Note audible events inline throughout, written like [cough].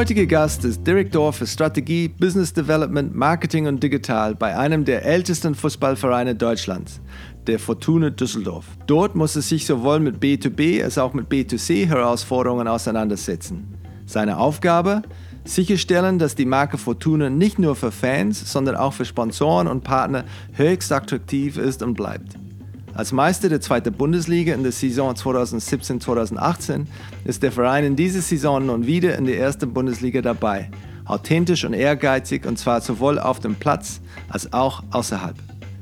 heutiger Gast ist Direktor für Strategie, Business Development, Marketing und Digital bei einem der ältesten Fußballvereine Deutschlands, der Fortuna Düsseldorf. Dort muss er sich sowohl mit B2B als auch mit B2C Herausforderungen auseinandersetzen. Seine Aufgabe? Sicherstellen, dass die Marke Fortuna nicht nur für Fans, sondern auch für Sponsoren und Partner höchst attraktiv ist und bleibt. Als Meister der zweiten Bundesliga in der Saison 2017-2018 ist der Verein in dieser Saison nun wieder in der ersten Bundesliga dabei. Authentisch und ehrgeizig und zwar sowohl auf dem Platz als auch außerhalb.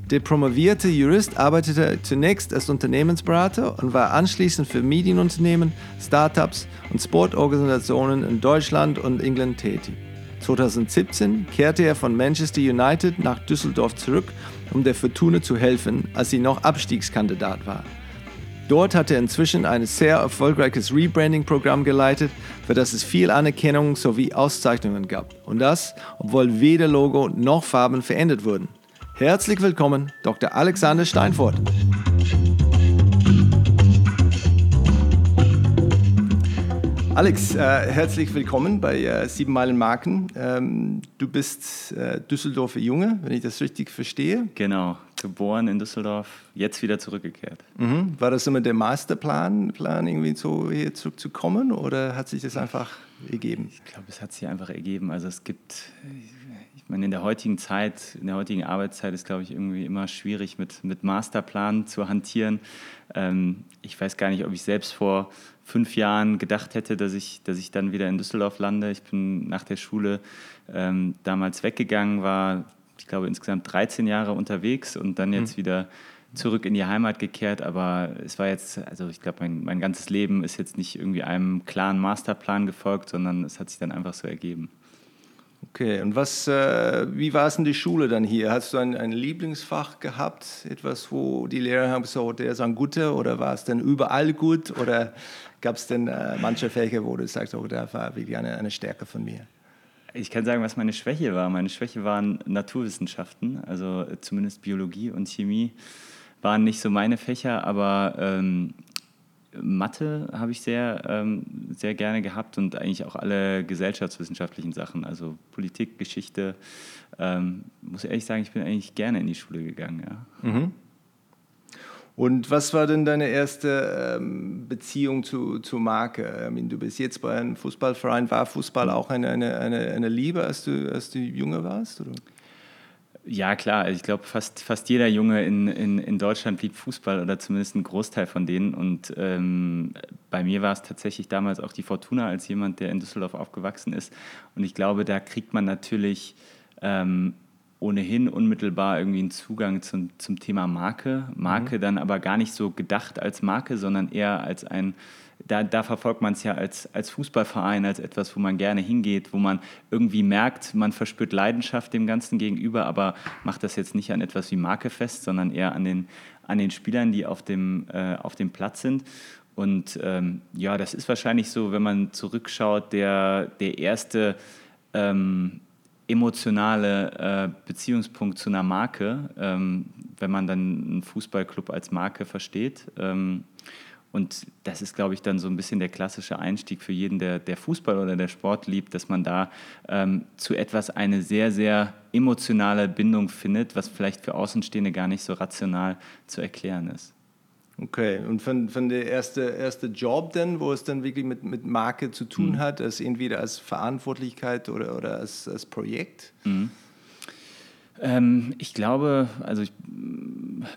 Der promovierte Jurist arbeitete zunächst als Unternehmensberater und war anschließend für Medienunternehmen, Startups und Sportorganisationen in Deutschland und England tätig. 2017 kehrte er von Manchester United nach Düsseldorf zurück, um der Fortuna zu helfen, als sie noch Abstiegskandidat war. Dort hat er inzwischen ein sehr erfolgreiches Rebranding-Programm geleitet, für das es viel Anerkennung sowie Auszeichnungen gab. Und das, obwohl weder Logo noch Farben verändert wurden. Herzlich willkommen, Dr. Alexander Steinfurt. Alex, äh, herzlich willkommen bei äh, Sieben Meilen Marken. Ähm, du bist äh, Düsseldorfer Junge, wenn ich das richtig verstehe. Genau, geboren in Düsseldorf, jetzt wieder zurückgekehrt. Mhm. War das immer der Masterplan, Plan irgendwie so hier zurückzukommen oder hat sich das einfach ergeben? Ich glaube, es hat sich einfach ergeben. Also es gibt, ich meine, in der heutigen Zeit, in der heutigen Arbeitszeit ist, glaube ich, irgendwie immer schwierig mit, mit Masterplan zu hantieren. Ähm, ich weiß gar nicht, ob ich selbst vor fünf Jahren gedacht hätte, dass ich, dass ich dann wieder in Düsseldorf lande. Ich bin nach der Schule ähm, damals weggegangen, war, ich glaube, insgesamt 13 Jahre unterwegs und dann jetzt mhm. wieder zurück in die Heimat gekehrt. Aber es war jetzt, also ich glaube, mein, mein ganzes Leben ist jetzt nicht irgendwie einem klaren Masterplan gefolgt, sondern es hat sich dann einfach so ergeben. Okay, und was, äh, wie war es in der Schule dann hier? Hast du ein, ein Lieblingsfach gehabt? Etwas, wo die Lehrer haben so, der ist ein guter oder war es denn überall gut? Oder gab es denn äh, manche Fächer, wo du sagst, oh, da war wirklich eine, eine Stärke von mir? Ich kann sagen, was meine Schwäche war. Meine Schwäche waren Naturwissenschaften, also zumindest Biologie und Chemie waren nicht so meine Fächer, aber ähm, Mathe habe ich sehr, ähm, sehr gerne gehabt und eigentlich auch alle gesellschaftswissenschaftlichen Sachen, also Politik, Geschichte. Ähm, muss ehrlich sagen, ich bin eigentlich gerne in die Schule gegangen. Ja. Mhm. Und was war denn deine erste ähm, Beziehung zu, zu Marke? du bist jetzt bei einem Fußballverein. War Fußball auch eine, eine, eine, eine Liebe, als du, als du jünger warst? Oder? Ja, klar. Ich glaube, fast, fast jeder Junge in, in, in Deutschland liebt Fußball oder zumindest ein Großteil von denen. Und ähm, bei mir war es tatsächlich damals auch die Fortuna als jemand, der in Düsseldorf aufgewachsen ist. Und ich glaube, da kriegt man natürlich ähm, ohnehin unmittelbar irgendwie einen Zugang zum, zum Thema Marke. Marke mhm. dann aber gar nicht so gedacht als Marke, sondern eher als ein, da, da verfolgt man es ja als, als Fußballverein, als etwas, wo man gerne hingeht, wo man irgendwie merkt, man verspürt Leidenschaft dem Ganzen gegenüber, aber macht das jetzt nicht an etwas wie Marke fest, sondern eher an den, an den Spielern, die auf dem, äh, auf dem Platz sind. Und ähm, ja, das ist wahrscheinlich so, wenn man zurückschaut, der, der erste ähm, emotionale äh, Beziehungspunkt zu einer Marke, ähm, wenn man dann einen Fußballclub als Marke versteht. Und das ist, glaube ich, dann so ein bisschen der klassische Einstieg für jeden, der, der Fußball oder der Sport liebt, dass man da ähm, zu etwas eine sehr, sehr emotionale Bindung findet, was vielleicht für Außenstehende gar nicht so rational zu erklären ist. Okay, und von, von der erste, erste Job denn, wo es dann wirklich mit, mit Marke zu tun mhm. hat, als entweder als Verantwortlichkeit oder, oder als, als Projekt? Mhm. Ähm, ich glaube, also ich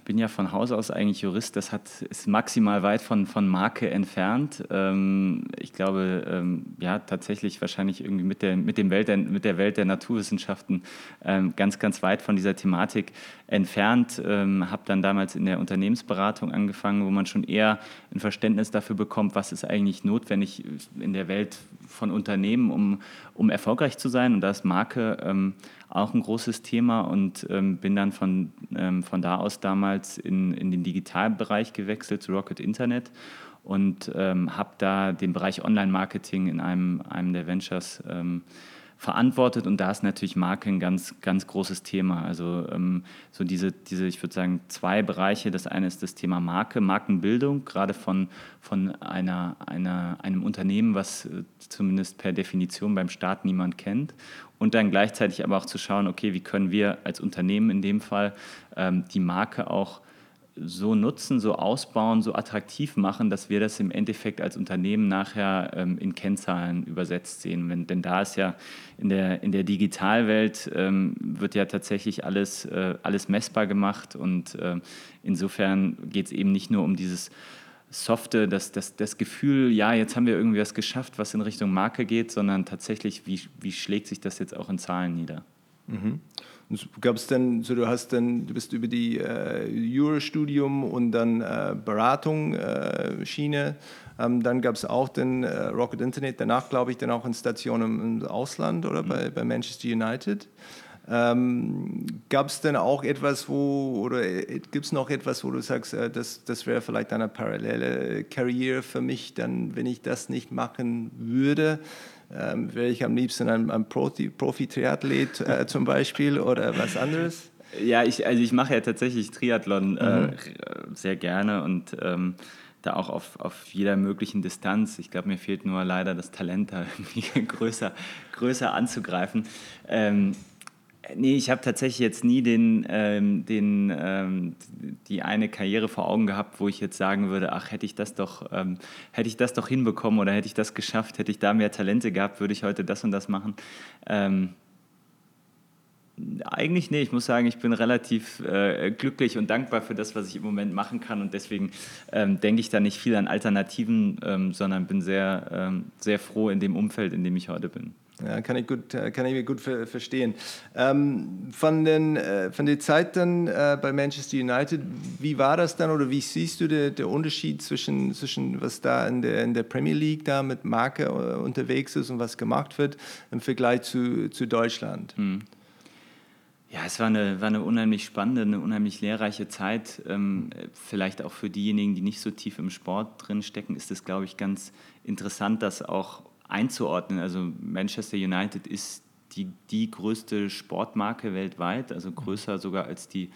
bin ja von Haus aus eigentlich Jurist, das hat, ist maximal weit von, von Marke entfernt. Ähm, ich glaube, ähm, ja, tatsächlich wahrscheinlich irgendwie mit der, mit, dem Welt der, mit der Welt der Naturwissenschaften ähm, ganz, ganz weit von dieser Thematik entfernt. Ähm, habe dann damals in der Unternehmensberatung angefangen, wo man schon eher ein Verständnis dafür bekommt, was ist eigentlich notwendig in der Welt von Unternehmen, um, um erfolgreich zu sein. Und da ist Marke ähm, auch ein großes Thema und ähm, bin dann von, ähm, von da aus damals in, in den Digitalbereich gewechselt zu Rocket Internet und ähm, habe da den Bereich Online-Marketing in einem, einem der Ventures ähm, verantwortet und da ist natürlich Marke ein ganz, ganz großes Thema. Also ähm, so diese, diese, ich würde sagen, zwei Bereiche. Das eine ist das Thema Marke, Markenbildung, gerade von, von einer, einer, einem Unternehmen, was äh, zumindest per Definition beim Staat niemand kennt. Und dann gleichzeitig aber auch zu schauen, okay, wie können wir als Unternehmen in dem Fall ähm, die Marke auch so nutzen, so ausbauen, so attraktiv machen, dass wir das im Endeffekt als Unternehmen nachher ähm, in Kennzahlen übersetzt sehen. Wenn, denn da ist ja in der, in der Digitalwelt ähm, wird ja tatsächlich alles, äh, alles messbar gemacht und äh, insofern geht es eben nicht nur um dieses Softe, das, das, das Gefühl, ja, jetzt haben wir irgendwie was geschafft, was in Richtung Marke geht, sondern tatsächlich, wie, wie schlägt sich das jetzt auch in Zahlen nieder? Mhm. Gab es denn, so du hast dann, du bist über die äh, Jurastudium und dann äh, Beratung äh, Schiene, ähm, dann gab es auch den äh, Rocket Internet, danach glaube ich dann auch eine Station im, im Ausland oder mhm. bei, bei Manchester United. Ähm, Gab es denn auch etwas, wo, oder äh, gibt es noch etwas, wo du sagst, äh, das, das wäre vielleicht eine parallele Karriere für mich, dann, wenn ich das nicht machen würde? Ähm, wäre ich am liebsten ein, ein Profi-Triathlet äh, [laughs] zum Beispiel oder was anderes? Ja, ich, also ich mache ja tatsächlich Triathlon äh, mhm. äh, sehr gerne und ähm, da auch auf, auf jeder möglichen Distanz. Ich glaube, mir fehlt nur leider das Talent, da [laughs] irgendwie größer, größer anzugreifen. Ähm, Nee, ich habe tatsächlich jetzt nie den, ähm, den, ähm, die eine Karriere vor Augen gehabt, wo ich jetzt sagen würde, ach, hätte ich das doch, ähm, hätte ich das doch hinbekommen oder hätte ich das geschafft, hätte ich da mehr Talente gehabt, würde ich heute das und das machen. Ähm, eigentlich nee, ich muss sagen, ich bin relativ äh, glücklich und dankbar für das, was ich im Moment machen kann und deswegen ähm, denke ich da nicht viel an Alternativen, ähm, sondern bin sehr, sehr froh in dem Umfeld, in dem ich heute bin. Ja, kann ich gut, äh, kann ich mir gut verstehen. Ähm, von, den, äh, von der Zeit dann äh, bei Manchester United, wie war das dann oder wie siehst du den, der Unterschied zwischen, zwischen was da in der, in der Premier League da mit Marke äh, unterwegs ist und was gemacht wird im Vergleich zu, zu Deutschland? Hm. Ja, es war eine, war eine unheimlich spannende, eine unheimlich lehrreiche Zeit. Ähm, vielleicht auch für diejenigen, die nicht so tief im Sport drin stecken, ist es, glaube ich, ganz interessant, dass auch einzuordnen. Also Manchester United ist die, die größte Sportmarke weltweit, also größer sogar als die,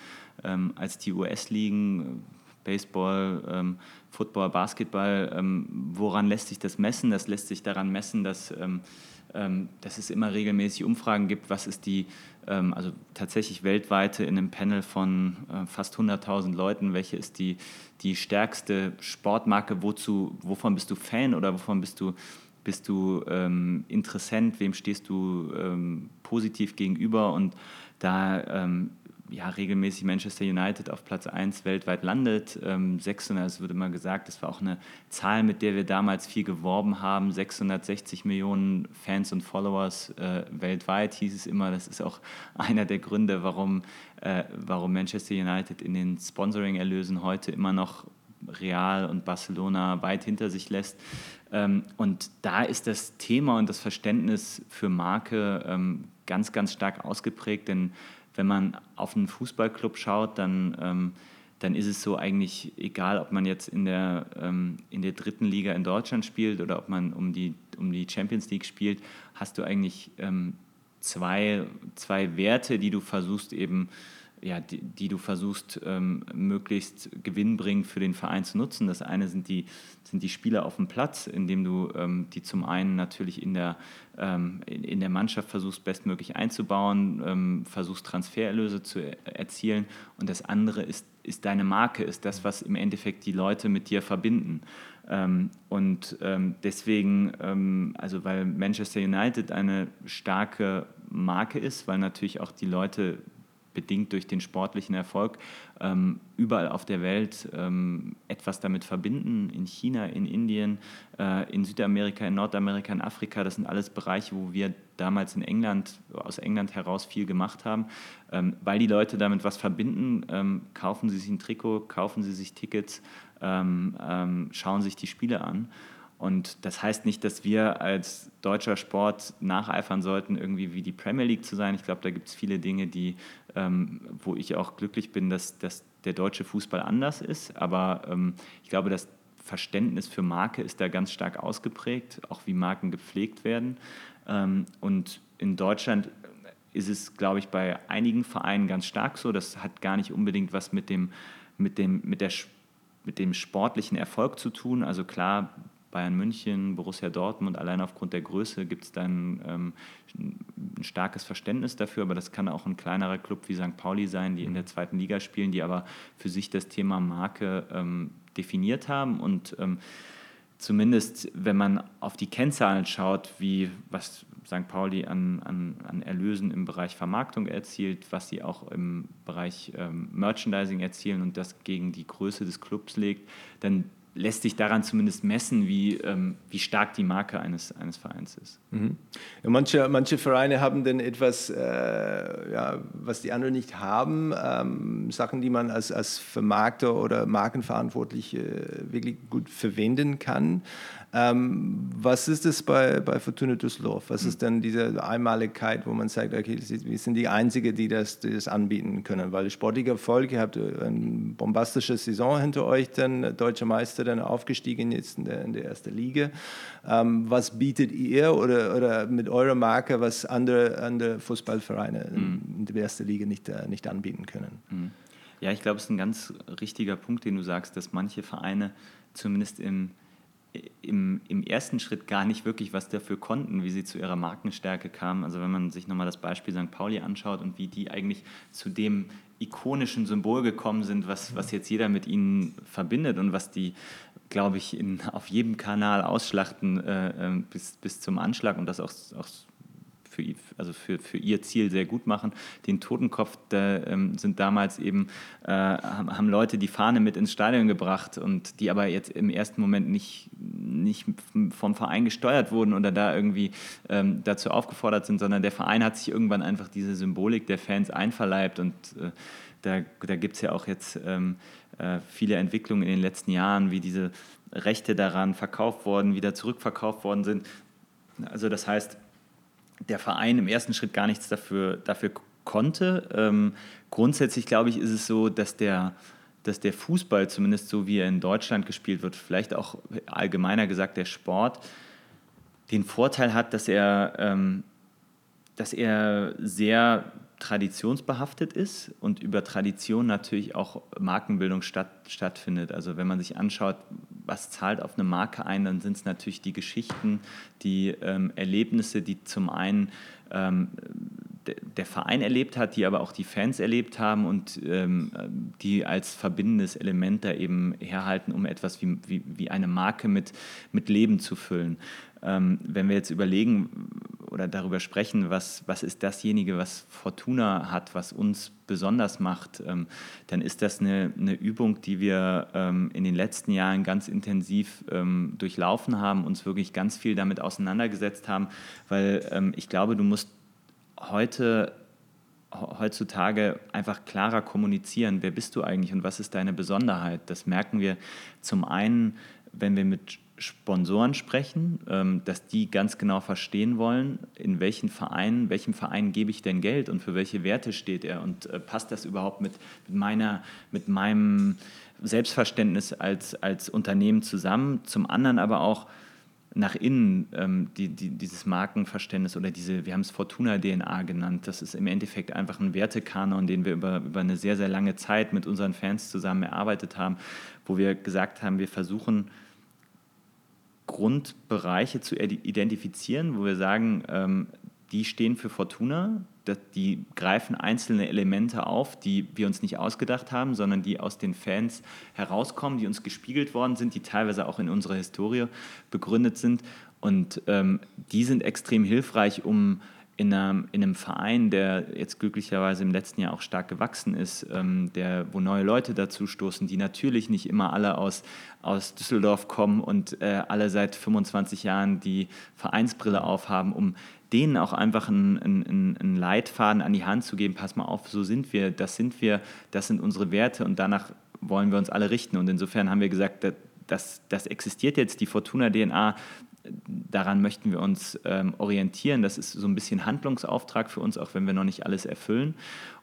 ähm, als die US-Ligen, Baseball, ähm, Football, Basketball. Ähm, woran lässt sich das messen? Das lässt sich daran messen, dass, ähm, ähm, dass es immer regelmäßig Umfragen gibt, was ist die, ähm, also tatsächlich weltweite in einem Panel von äh, fast 100.000 Leuten, welche ist die, die stärkste Sportmarke, wozu, wovon bist du Fan oder wovon bist du bist du ähm, Interessent, wem stehst du ähm, positiv gegenüber und da ähm, ja, regelmäßig Manchester United auf Platz 1 weltweit landet. Ähm, 600, es wurde mal gesagt, das war auch eine Zahl, mit der wir damals viel geworben haben. 660 Millionen Fans und Followers äh, weltweit hieß es immer. Das ist auch [laughs] einer der Gründe, warum, äh, warum Manchester United in den Sponsoring-Erlösen heute immer noch Real und Barcelona weit hinter sich lässt. Ähm, und da ist das Thema und das Verständnis für Marke ähm, ganz, ganz stark ausgeprägt, denn wenn man auf einen Fußballclub schaut, dann, ähm, dann ist es so eigentlich egal, ob man jetzt in der, in der dritten Liga in Deutschland spielt oder ob man um die, um die Champions League spielt, hast du eigentlich zwei, zwei Werte, die du versuchst eben ja, die, die, du versuchst, ähm, möglichst gewinnbringend für den Verein zu nutzen. Das eine sind die, sind die Spieler auf dem Platz, indem du ähm, die zum einen natürlich in der, ähm, in, der Mannschaft versuchst, bestmöglich einzubauen, ähm, versuchst Transfererlöse zu erzielen. Und das andere ist, ist deine Marke, ist das, was im Endeffekt die Leute mit dir verbinden. Ähm, und ähm, deswegen, also weil Manchester United eine starke Marke ist, weil natürlich auch die Leute bedingt durch den sportlichen Erfolg ähm, überall auf der Welt ähm, etwas damit verbinden. In China, in Indien, äh, in Südamerika, in Nordamerika, in Afrika. Das sind alles Bereiche, wo wir damals in England, aus England heraus viel gemacht haben. Ähm, weil die Leute damit was verbinden, ähm, kaufen sie sich ein Trikot, kaufen sie sich Tickets, ähm, ähm, schauen sich die Spiele an. Und das heißt nicht, dass wir als deutscher Sport nacheifern sollten, irgendwie wie die Premier League zu sein. Ich glaube, da gibt es viele Dinge, die, ähm, wo ich auch glücklich bin, dass, dass der deutsche Fußball anders ist. Aber ähm, ich glaube, dass Verständnis für Marke ist da ganz stark ausgeprägt, auch wie Marken gepflegt werden. Ähm, und in Deutschland ist es, glaube ich, bei einigen Vereinen ganz stark so. Das hat gar nicht unbedingt was mit dem, mit dem, mit der, mit dem sportlichen Erfolg zu tun. Also klar, Bayern München, Borussia Dortmund, allein aufgrund der Größe gibt es dann ähm, ein starkes Verständnis dafür, aber das kann auch ein kleinerer Club wie St. Pauli sein, die in der zweiten Liga spielen, die aber für sich das Thema Marke ähm, definiert haben und ähm, zumindest, wenn man auf die Kennzahlen schaut, wie was St. Pauli an, an, an Erlösen im Bereich Vermarktung erzielt, was sie auch im Bereich ähm, Merchandising erzielen und das gegen die Größe des Clubs legt, dann lässt sich daran zumindest messen, wie, ähm, wie stark die Marke eines, eines Vereins ist. Mhm. Ja, manche, manche Vereine haben dann etwas, äh, ja, was die anderen nicht haben, ähm, Sachen, die man als, als Vermarkter oder Markenverantwortliche äh, wirklich gut verwenden kann. Ähm, was ist es bei, bei Fortuna Düsseldorf? Was ist denn diese Einmaligkeit, wo man sagt, okay, wir sind die Einzigen, die das, die das anbieten können? Weil sportlicher Erfolg, ihr habt eine bombastische Saison hinter euch, dann deutscher Meister, dann aufgestiegen jetzt in der, in der ersten Liga. Ähm, was bietet ihr oder, oder mit eurer Marke, was andere, andere Fußballvereine mhm. in der ersten Liga nicht, äh, nicht anbieten können? Mhm. Ja, ich glaube, es ist ein ganz richtiger Punkt, den du sagst, dass manche Vereine zumindest im im, im, ersten Schritt gar nicht wirklich was dafür konnten, wie sie zu ihrer Markenstärke kamen. Also wenn man sich nochmal das Beispiel St. Pauli anschaut und wie die eigentlich zu dem ikonischen Symbol gekommen sind, was, was jetzt jeder mit ihnen verbindet und was die, glaube ich, in, auf jedem Kanal ausschlachten äh, äh bis, bis zum Anschlag und das auch, auch für, also für, für ihr Ziel sehr gut machen. Den Totenkopf da, ähm, sind damals eben, äh, haben Leute die Fahne mit ins Stadion gebracht und die aber jetzt im ersten Moment nicht, nicht vom Verein gesteuert wurden oder da irgendwie ähm, dazu aufgefordert sind, sondern der Verein hat sich irgendwann einfach diese Symbolik der Fans einverleibt und äh, da, da gibt es ja auch jetzt ähm, äh, viele Entwicklungen in den letzten Jahren, wie diese Rechte daran verkauft worden, wieder zurückverkauft worden sind. Also das heißt, der Verein im ersten Schritt gar nichts dafür, dafür konnte. Ähm, grundsätzlich glaube ich, ist es so, dass der, dass der Fußball, zumindest so wie er in Deutschland gespielt wird, vielleicht auch allgemeiner gesagt der Sport, den Vorteil hat, dass er, ähm, dass er sehr traditionsbehaftet ist und über Tradition natürlich auch Markenbildung statt, stattfindet. Also wenn man sich anschaut, was zahlt auf eine Marke ein, dann sind es natürlich die Geschichten, die ähm, Erlebnisse, die zum einen ähm, der Verein erlebt hat, die aber auch die Fans erlebt haben und ähm, die als verbindendes Element da eben herhalten, um etwas wie, wie, wie eine Marke mit, mit Leben zu füllen. Ähm, wenn wir jetzt überlegen oder darüber sprechen, was, was ist dasjenige, was Fortuna hat, was uns besonders macht, ähm, dann ist das eine, eine Übung, die wir ähm, in den letzten Jahren ganz intensiv ähm, durchlaufen haben, uns wirklich ganz viel damit auseinandergesetzt haben, weil ähm, ich glaube, du musst heute heutzutage einfach klarer kommunizieren, wer bist du eigentlich und was ist deine Besonderheit. Das merken wir zum einen, wenn wir mit Sponsoren sprechen, ähm, dass die ganz genau verstehen wollen, in welchen Verein, welchem Verein gebe ich denn Geld und für welche Werte steht er und äh, passt das überhaupt mit, mit, meiner, mit meinem Selbstverständnis als, als Unternehmen zusammen. Zum anderen aber auch nach innen ähm, die, die, dieses Markenverständnis oder diese, wir haben es Fortuna-DNA genannt, das ist im Endeffekt einfach ein Wertekanon, den wir über, über eine sehr, sehr lange Zeit mit unseren Fans zusammen erarbeitet haben, wo wir gesagt haben, wir versuchen, Grundbereiche zu identifizieren, wo wir sagen, ähm, die stehen für Fortuna, die greifen einzelne Elemente auf, die wir uns nicht ausgedacht haben, sondern die aus den Fans herauskommen, die uns gespiegelt worden sind, die teilweise auch in unserer Historie begründet sind. Und ähm, die sind extrem hilfreich, um in einem, in einem, Verein, der jetzt glücklicherweise im letzten Jahr auch stark gewachsen ist, ähm, der, wo neue Leute dazu stoßen, die natürlich nicht immer alle aus, aus Düsseldorf kommen und äh, alle seit 25 Jahren die Vereinsbrille aufhaben, um denen auch einfach einen, einen, einen Leitfaden an die Hand zu geben, pass mal auf, so sind wir, das sind wir, das sind unsere Werte und danach wollen wir uns alle richten. Und insofern haben wir gesagt, das, das existiert jetzt, die Fortuna-DNA, daran möchten wir uns ähm, orientieren. Das ist so ein bisschen Handlungsauftrag für uns, auch wenn wir noch nicht alles erfüllen.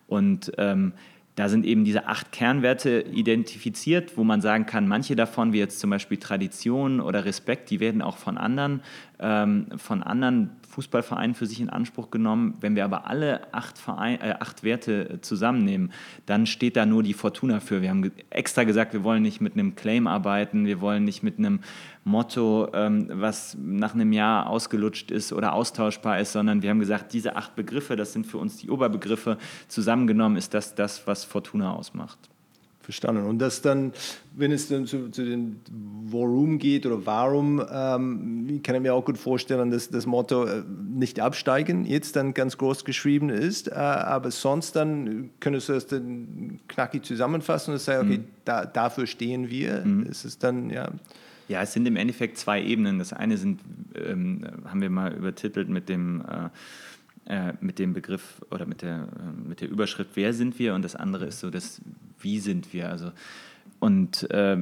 Und ähm, da sind eben diese acht Kernwerte identifiziert, wo man sagen kann, manche davon, wie jetzt zum Beispiel Tradition oder Respekt, die werden auch von anderen, ähm, von anderen Fußballvereinen für sich in Anspruch genommen. Wenn wir aber alle acht, Verein, äh, acht Werte zusammennehmen, dann steht da nur die Fortuna für. Wir haben extra gesagt, wir wollen nicht mit einem Claim arbeiten, wir wollen nicht mit einem Motto, ähm, was nach einem Jahr ausgelutscht ist oder austauschbar ist, sondern wir haben gesagt, diese acht Begriffe, das sind für uns die Oberbegriffe, zusammengenommen ist das das, was Fortuna ausmacht. Verstanden. Und das dann, wenn es dann zu, zu den Warum geht oder Warum, ähm, kann ich mir auch gut vorstellen, dass das Motto äh, nicht absteigen jetzt dann ganz groß geschrieben ist, äh, aber sonst dann könntest du das dann knackig zusammenfassen und sagen, okay, mhm. da, dafür stehen wir. Mhm. Es ist dann, ja. Ja, es sind im Endeffekt zwei Ebenen. Das eine sind, ähm, haben wir mal übertitelt mit dem äh, äh, mit dem Begriff oder mit der, äh, mit der Überschrift, wer sind wir? Und das andere ist so das, wie sind wir? Also, und äh,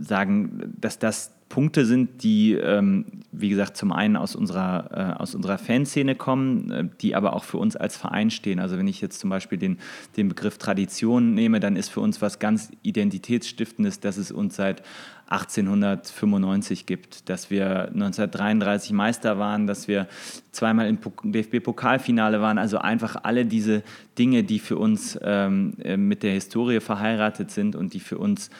sagen, dass das Punkte sind, die, ähm, wie gesagt, zum einen aus unserer, äh, aus unserer Fanszene kommen, äh, die aber auch für uns als Verein stehen. Also wenn ich jetzt zum Beispiel den, den Begriff Tradition nehme, dann ist für uns was ganz Identitätsstiftendes, dass es uns seit 1895 gibt, dass wir 1933 Meister waren, dass wir zweimal im DFB-Pokalfinale waren. Also einfach alle diese Dinge, die für uns ähm, äh, mit der Historie verheiratet sind und die für uns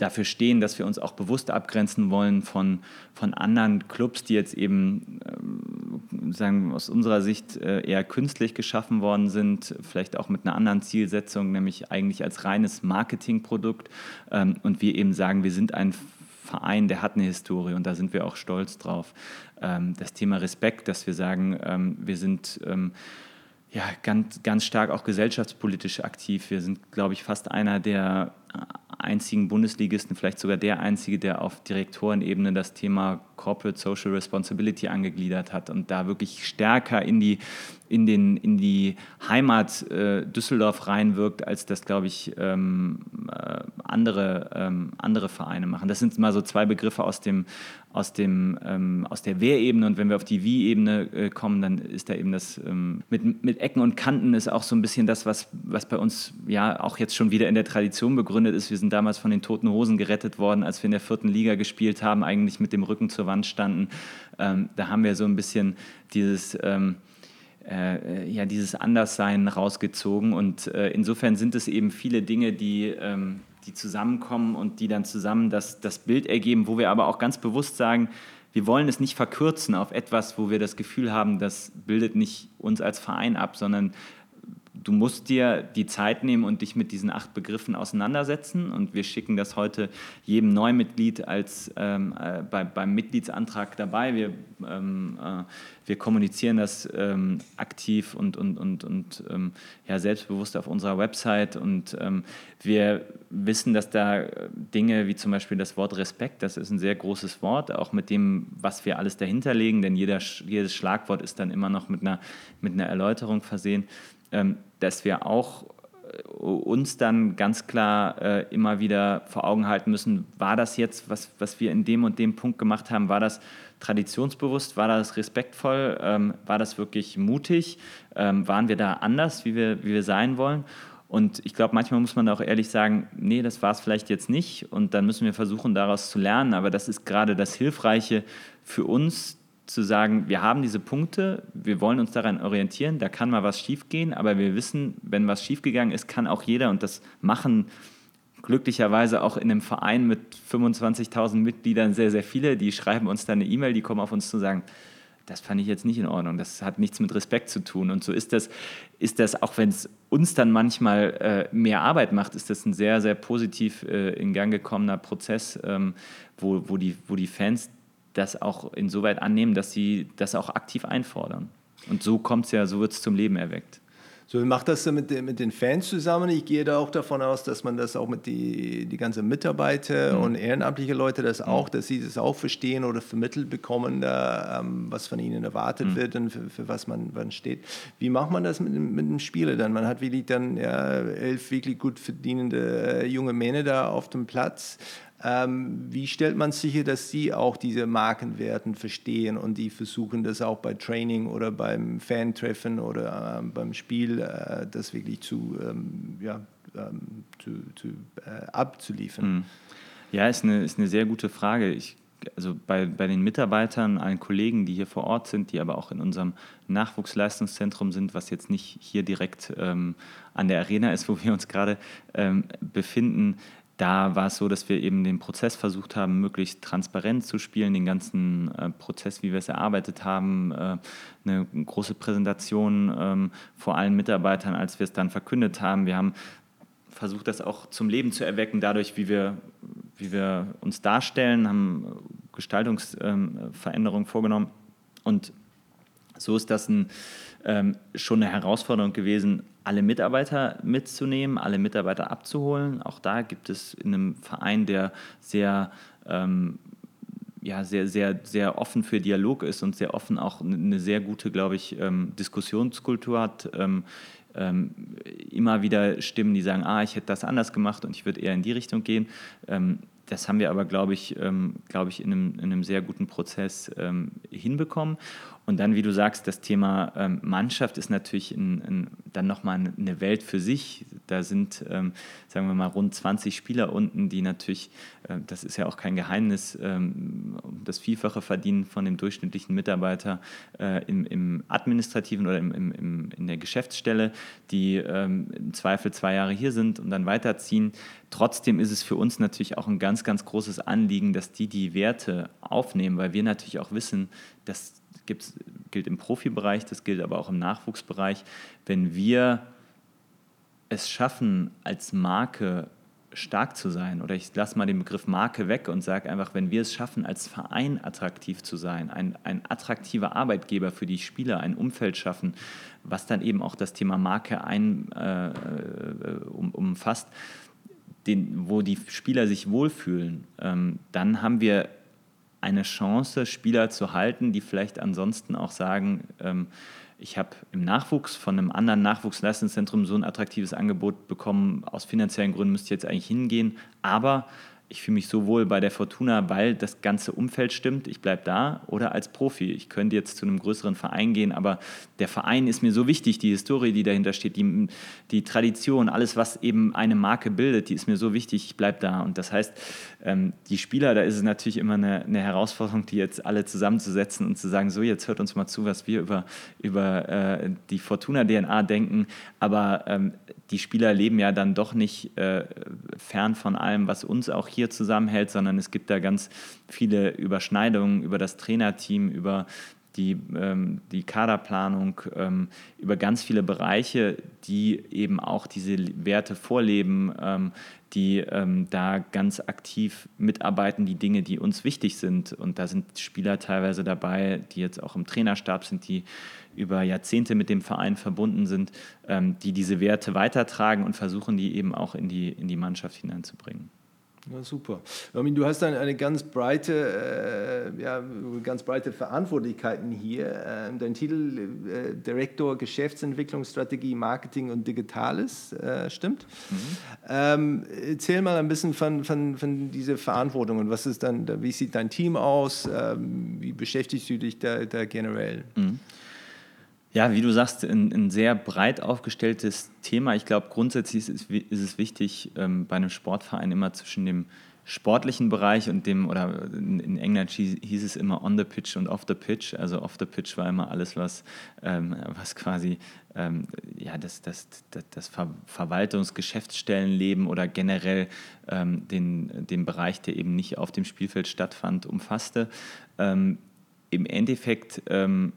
dafür stehen, dass wir uns auch bewusst abgrenzen wollen von, von anderen Clubs, die jetzt eben ähm, sagen aus unserer Sicht äh, eher künstlich geschaffen worden sind, vielleicht auch mit einer anderen Zielsetzung, nämlich eigentlich als reines Marketingprodukt. Ähm, und wir eben sagen, wir sind ein Verein, der hat eine Historie und da sind wir auch stolz drauf. Ähm, das Thema Respekt, dass wir sagen, ähm, wir sind ähm, ja, ganz, ganz stark auch gesellschaftspolitisch aktiv. Wir sind, glaube ich, fast einer der einzigen Bundesligisten, vielleicht sogar der einzige, der auf Direktorenebene das Thema Corporate Social Responsibility angegliedert hat und da wirklich stärker in die, in den, in die Heimat äh, Düsseldorf reinwirkt, als das, glaube ich, ähm, äh, andere, ähm, andere Vereine machen. Das sind mal so zwei Begriffe aus, dem, aus, dem, ähm, aus der Wer-Ebene und wenn wir auf die Wie-Ebene äh, kommen, dann ist da eben das ähm, mit, mit Ecken und Kanten ist auch so ein bisschen das, was, was bei uns ja auch jetzt schon wieder in der Tradition begründet ist. Wir sind damals von den Toten Hosen gerettet worden, als wir in der vierten Liga gespielt haben, eigentlich mit dem Rücken zur Wand standen. Ähm, da haben wir so ein bisschen dieses, ähm, äh, ja, dieses Anderssein rausgezogen. Und äh, insofern sind es eben viele Dinge, die, ähm, die zusammenkommen und die dann zusammen das, das Bild ergeben, wo wir aber auch ganz bewusst sagen, wir wollen es nicht verkürzen auf etwas, wo wir das Gefühl haben, das bildet nicht uns als Verein ab, sondern du musst dir die Zeit nehmen und dich mit diesen acht Begriffen auseinandersetzen. Und wir schicken das heute jedem Neumitglied als ähm, äh, bei, beim Mitgliedsantrag dabei. Wir, ähm, äh, wir kommunizieren das ähm, aktiv und, und, und, und ähm, ja, selbstbewusst auf unserer Website. Und ähm, wir wissen, dass da Dinge wie zum Beispiel das Wort Respekt, das ist ein sehr großes Wort, auch mit dem, was wir alles dahinter legen, denn jeder, jedes Schlagwort ist dann immer noch mit einer, mit einer Erläuterung versehen dass wir auch äh, uns dann ganz klar äh, immer wieder vor Augen halten müssen, war das jetzt, was, was wir in dem und dem Punkt gemacht haben, war das traditionsbewusst, war das respektvoll, ähm, war das wirklich mutig, ähm, waren wir da anders, wie wir, wie wir sein wollen? Und ich glaube, manchmal muss man auch ehrlich sagen, nee, das war es vielleicht jetzt nicht. Und dann müssen wir versuchen, daraus zu lernen. Aber das ist gerade das Hilfreiche für uns, zu sagen, wir haben diese Punkte, wir wollen uns daran orientieren, da kann mal was schiefgehen, aber wir wissen, wenn was schiefgegangen ist, kann auch jeder und das machen glücklicherweise auch in einem Verein mit 25.000 Mitgliedern sehr, sehr viele, die schreiben uns dann eine E-Mail, die kommen auf uns zu sagen, das fand ich jetzt nicht in Ordnung, das hat nichts mit Respekt zu tun. Und so ist das, ist das auch wenn es uns dann manchmal äh, mehr Arbeit macht, ist das ein sehr, sehr positiv äh, in Gang gekommener Prozess, ähm, wo, wo, die, wo die Fans das auch insoweit annehmen, dass sie das auch aktiv einfordern. Und so kommt es ja, so wird es zum Leben erweckt. So macht das mit, mit den Fans zusammen. Ich gehe da auch davon aus, dass man das auch mit die, die ganzen Mitarbeiter mhm. und ehrenamtliche Leute das mhm. auch, dass sie das auch verstehen oder vermittelt bekommen, da, ähm, was von ihnen erwartet mhm. wird und für, für, was man wann steht. Wie macht man das mit, mit dem Spieler dann? Man hat wirklich dann ja, elf wirklich gut verdienende äh, junge Männer da auf dem Platz. Ähm, wie stellt man sicher, dass Sie auch diese Markenwerten verstehen und die versuchen das auch bei Training oder beim Fan-Treffen oder äh, beim Spiel, äh, das wirklich zu, ähm, ja, ähm, zu, zu, äh, abzuliefern? Mhm. Ja, ist eine, ist eine sehr gute Frage. Ich, also bei, bei den Mitarbeitern, allen Kollegen, die hier vor Ort sind, die aber auch in unserem Nachwuchsleistungszentrum sind, was jetzt nicht hier direkt ähm, an der Arena ist, wo wir uns gerade ähm, befinden, da war es so, dass wir eben den Prozess versucht haben, möglichst transparent zu spielen, den ganzen äh, Prozess, wie wir es erarbeitet haben, äh, eine große Präsentation ähm, vor allen Mitarbeitern, als wir es dann verkündet haben. Wir haben versucht, das auch zum Leben zu erwecken, dadurch, wie wir, wie wir uns darstellen, haben Gestaltungsveränderungen ähm, vorgenommen. Und so ist das ein, ähm, schon eine Herausforderung gewesen, alle Mitarbeiter mitzunehmen, alle Mitarbeiter abzuholen. Auch da gibt es in einem Verein, der sehr, ähm, ja, sehr, sehr, sehr offen für Dialog ist und sehr offen auch eine sehr gute, glaube ich, ähm, Diskussionskultur hat. Ähm, ähm, immer wieder Stimmen, die sagen, ah, ich hätte das anders gemacht und ich würde eher in die Richtung gehen. Das haben wir aber, glaube ich, glaube ich in, einem, in einem sehr guten Prozess hinbekommen. Und dann, wie du sagst, das Thema ähm, Mannschaft ist natürlich in, in, dann nochmal eine Welt für sich. Da sind, ähm, sagen wir mal, rund 20 Spieler unten, die natürlich, äh, das ist ja auch kein Geheimnis, ähm, das Vielfache verdienen von dem durchschnittlichen Mitarbeiter äh, im, im, administrativen oder im, im, in der Geschäftsstelle, die ähm, im Zweifel zwei Jahre hier sind und dann weiterziehen. Trotzdem ist es für uns natürlich auch ein ganz, ganz großes Anliegen, dass die die Werte aufnehmen, weil wir natürlich auch wissen, dass gibt's, gilt im Profibereich, das gilt aber auch im Nachwuchsbereich. Wenn wir es schaffen, als Marke stark zu sein, oder ich lasse mal den Begriff Marke weg und sage einfach, wenn wir es schaffen, als Verein attraktiv zu sein, ein, ein attraktiver Arbeitgeber für die Spieler, ein Umfeld schaffen, was dann eben auch das Thema Marke ein, äh, äh um, umfasst, den, wo die Spieler sich wohlfühlen, ähm, dann haben wir eine Chance, Spieler zu halten, die vielleicht ansonsten auch sagen, ähm, ich habe im Nachwuchs von einem anderen Nachwuchsleistungszentrum so ein attraktives Angebot bekommen, aus finanziellen Gründen müsste ich jetzt eigentlich hingehen, aber ich fühle mich so wohl bei der Fortuna, weil das ganze Umfeld stimmt, ich bleibe da oder als Profi. Ich könnte jetzt zu einem größeren Verein gehen, aber der Verein ist mir so wichtig, die Historie, die dahinter steht, die, die Tradition, alles, was eben eine Marke bildet, die ist mir so wichtig, ich bleibe da. Und das heißt, ähm, die Spieler, da ist es natürlich immer eine, eine, Herausforderung, die jetzt alle zusammenzusetzen und zu sagen, so, jetzt hört uns mal zu, was wir über, über äh, die Fortuna-DNA denken. Aber ähm, die Spieler leben ja dann doch nicht äh, fern von allem, was uns auch hier zusammenhält, sondern es gibt da ganz viele Überschneidungen über das Trainerteam, über die, ähm, die Kaderplanung, ähm, über ganz viele Bereiche, die eben auch diese Werte vorleben, ähm, die ähm, da ganz aktiv mitarbeiten, die Dinge, die uns wichtig sind. Und da sind Spieler teilweise dabei, die jetzt auch im Trainerstab sind, die über Jahrzehnte mit dem Verein verbunden sind, ähm, die diese Werte weitertragen und versuchen, die eben auch in die, in die Mannschaft hineinzubringen. Ja, super. Armin, du hast eine, eine ganz breite, äh, ja, ganz breite Verantwortlichkeiten hier. Äh, dein Titel äh, Direktor Geschäftsentwicklungsstrategie, Marketing und Digitales, äh, stimmt? Mhm. Ähm, erzähl mal ein bisschen von, von, von dieser Verantwortung und was ist dann, wie sieht dein Team aus? Ähm, wie beschäftigst du dich da, da generell? Mhm. Ja, wie du sagst, ein, ein sehr breit aufgestelltes Thema. Ich glaube, grundsätzlich ist, ist, es wichtig, ähm, bei einem Sportverein immer zwischen dem sportlichen Bereich und dem, oder in, England hieß es immer on the pitch und off the pitch. Also off the pitch war immer alles, was, ähm, was quasi ähm, ja, das, das, das, das Ver Verwaltungsgeschäftsstellenleben oder generell ähm, den, den Bereich, der eben nicht auf dem Spielfeld stattfand, umfasste. Ähm, Im Endeffekt ähm,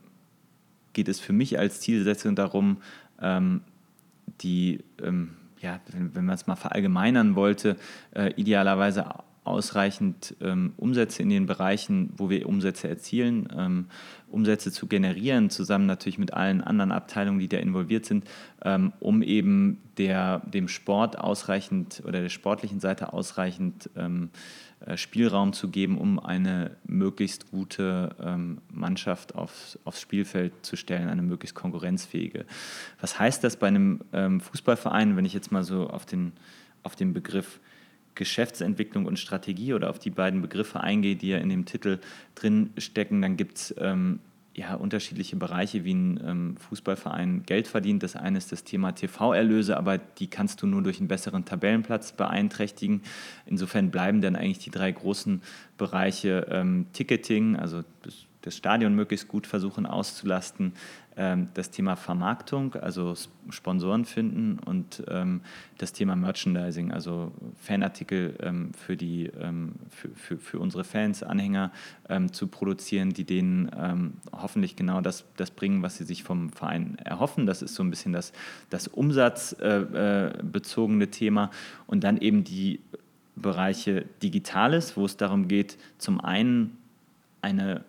geht es für mich als Zielsetzung darum, ähm, die, ähm, ja, wenn, wenn man es mal verallgemeinern wollte, äh, idealerweise ausreichend ähm, Umsätze in den Bereichen, wo wir Umsätze erzielen, ähm, Umsätze zu generieren, zusammen natürlich mit allen anderen Abteilungen, die da involviert sind, ähm, um eben der, dem Sport ausreichend oder der sportlichen Seite ausreichend ähm, äh, Spielraum zu geben, um eine möglichst gute ähm, Mannschaft aufs, aufs Spielfeld zu stellen, eine möglichst konkurrenzfähige. Was heißt das bei einem ähm, Fußballverein, wenn ich jetzt mal so auf den, auf den Begriff Geschäftsentwicklung und Strategie oder auf die beiden Begriffe eingehe, die ja in dem Titel drin stecken, dann gibt es ähm, ja, unterschiedliche Bereiche, wie ein ähm, Fußballverein Geld verdient. Das eine ist das Thema TV-Erlöse, aber die kannst du nur durch einen besseren Tabellenplatz beeinträchtigen. Insofern bleiben dann eigentlich die drei großen Bereiche ähm, Ticketing, also das, das Stadion möglichst gut versuchen auszulasten, ähm, das Thema Vermarktung, also Sponsoren finden und ähm, das Thema Merchandising, also Fanartikel ähm, für, die, für, für, für unsere Fans, Anhänger zu produzieren, die denen hoffentlich genau das, das bringen, was sie sich vom Verein erhoffen. Das ist so ein bisschen das, das umsatzbezogene Thema und dann eben die Bereiche Digitales, wo es darum geht, zum einen eine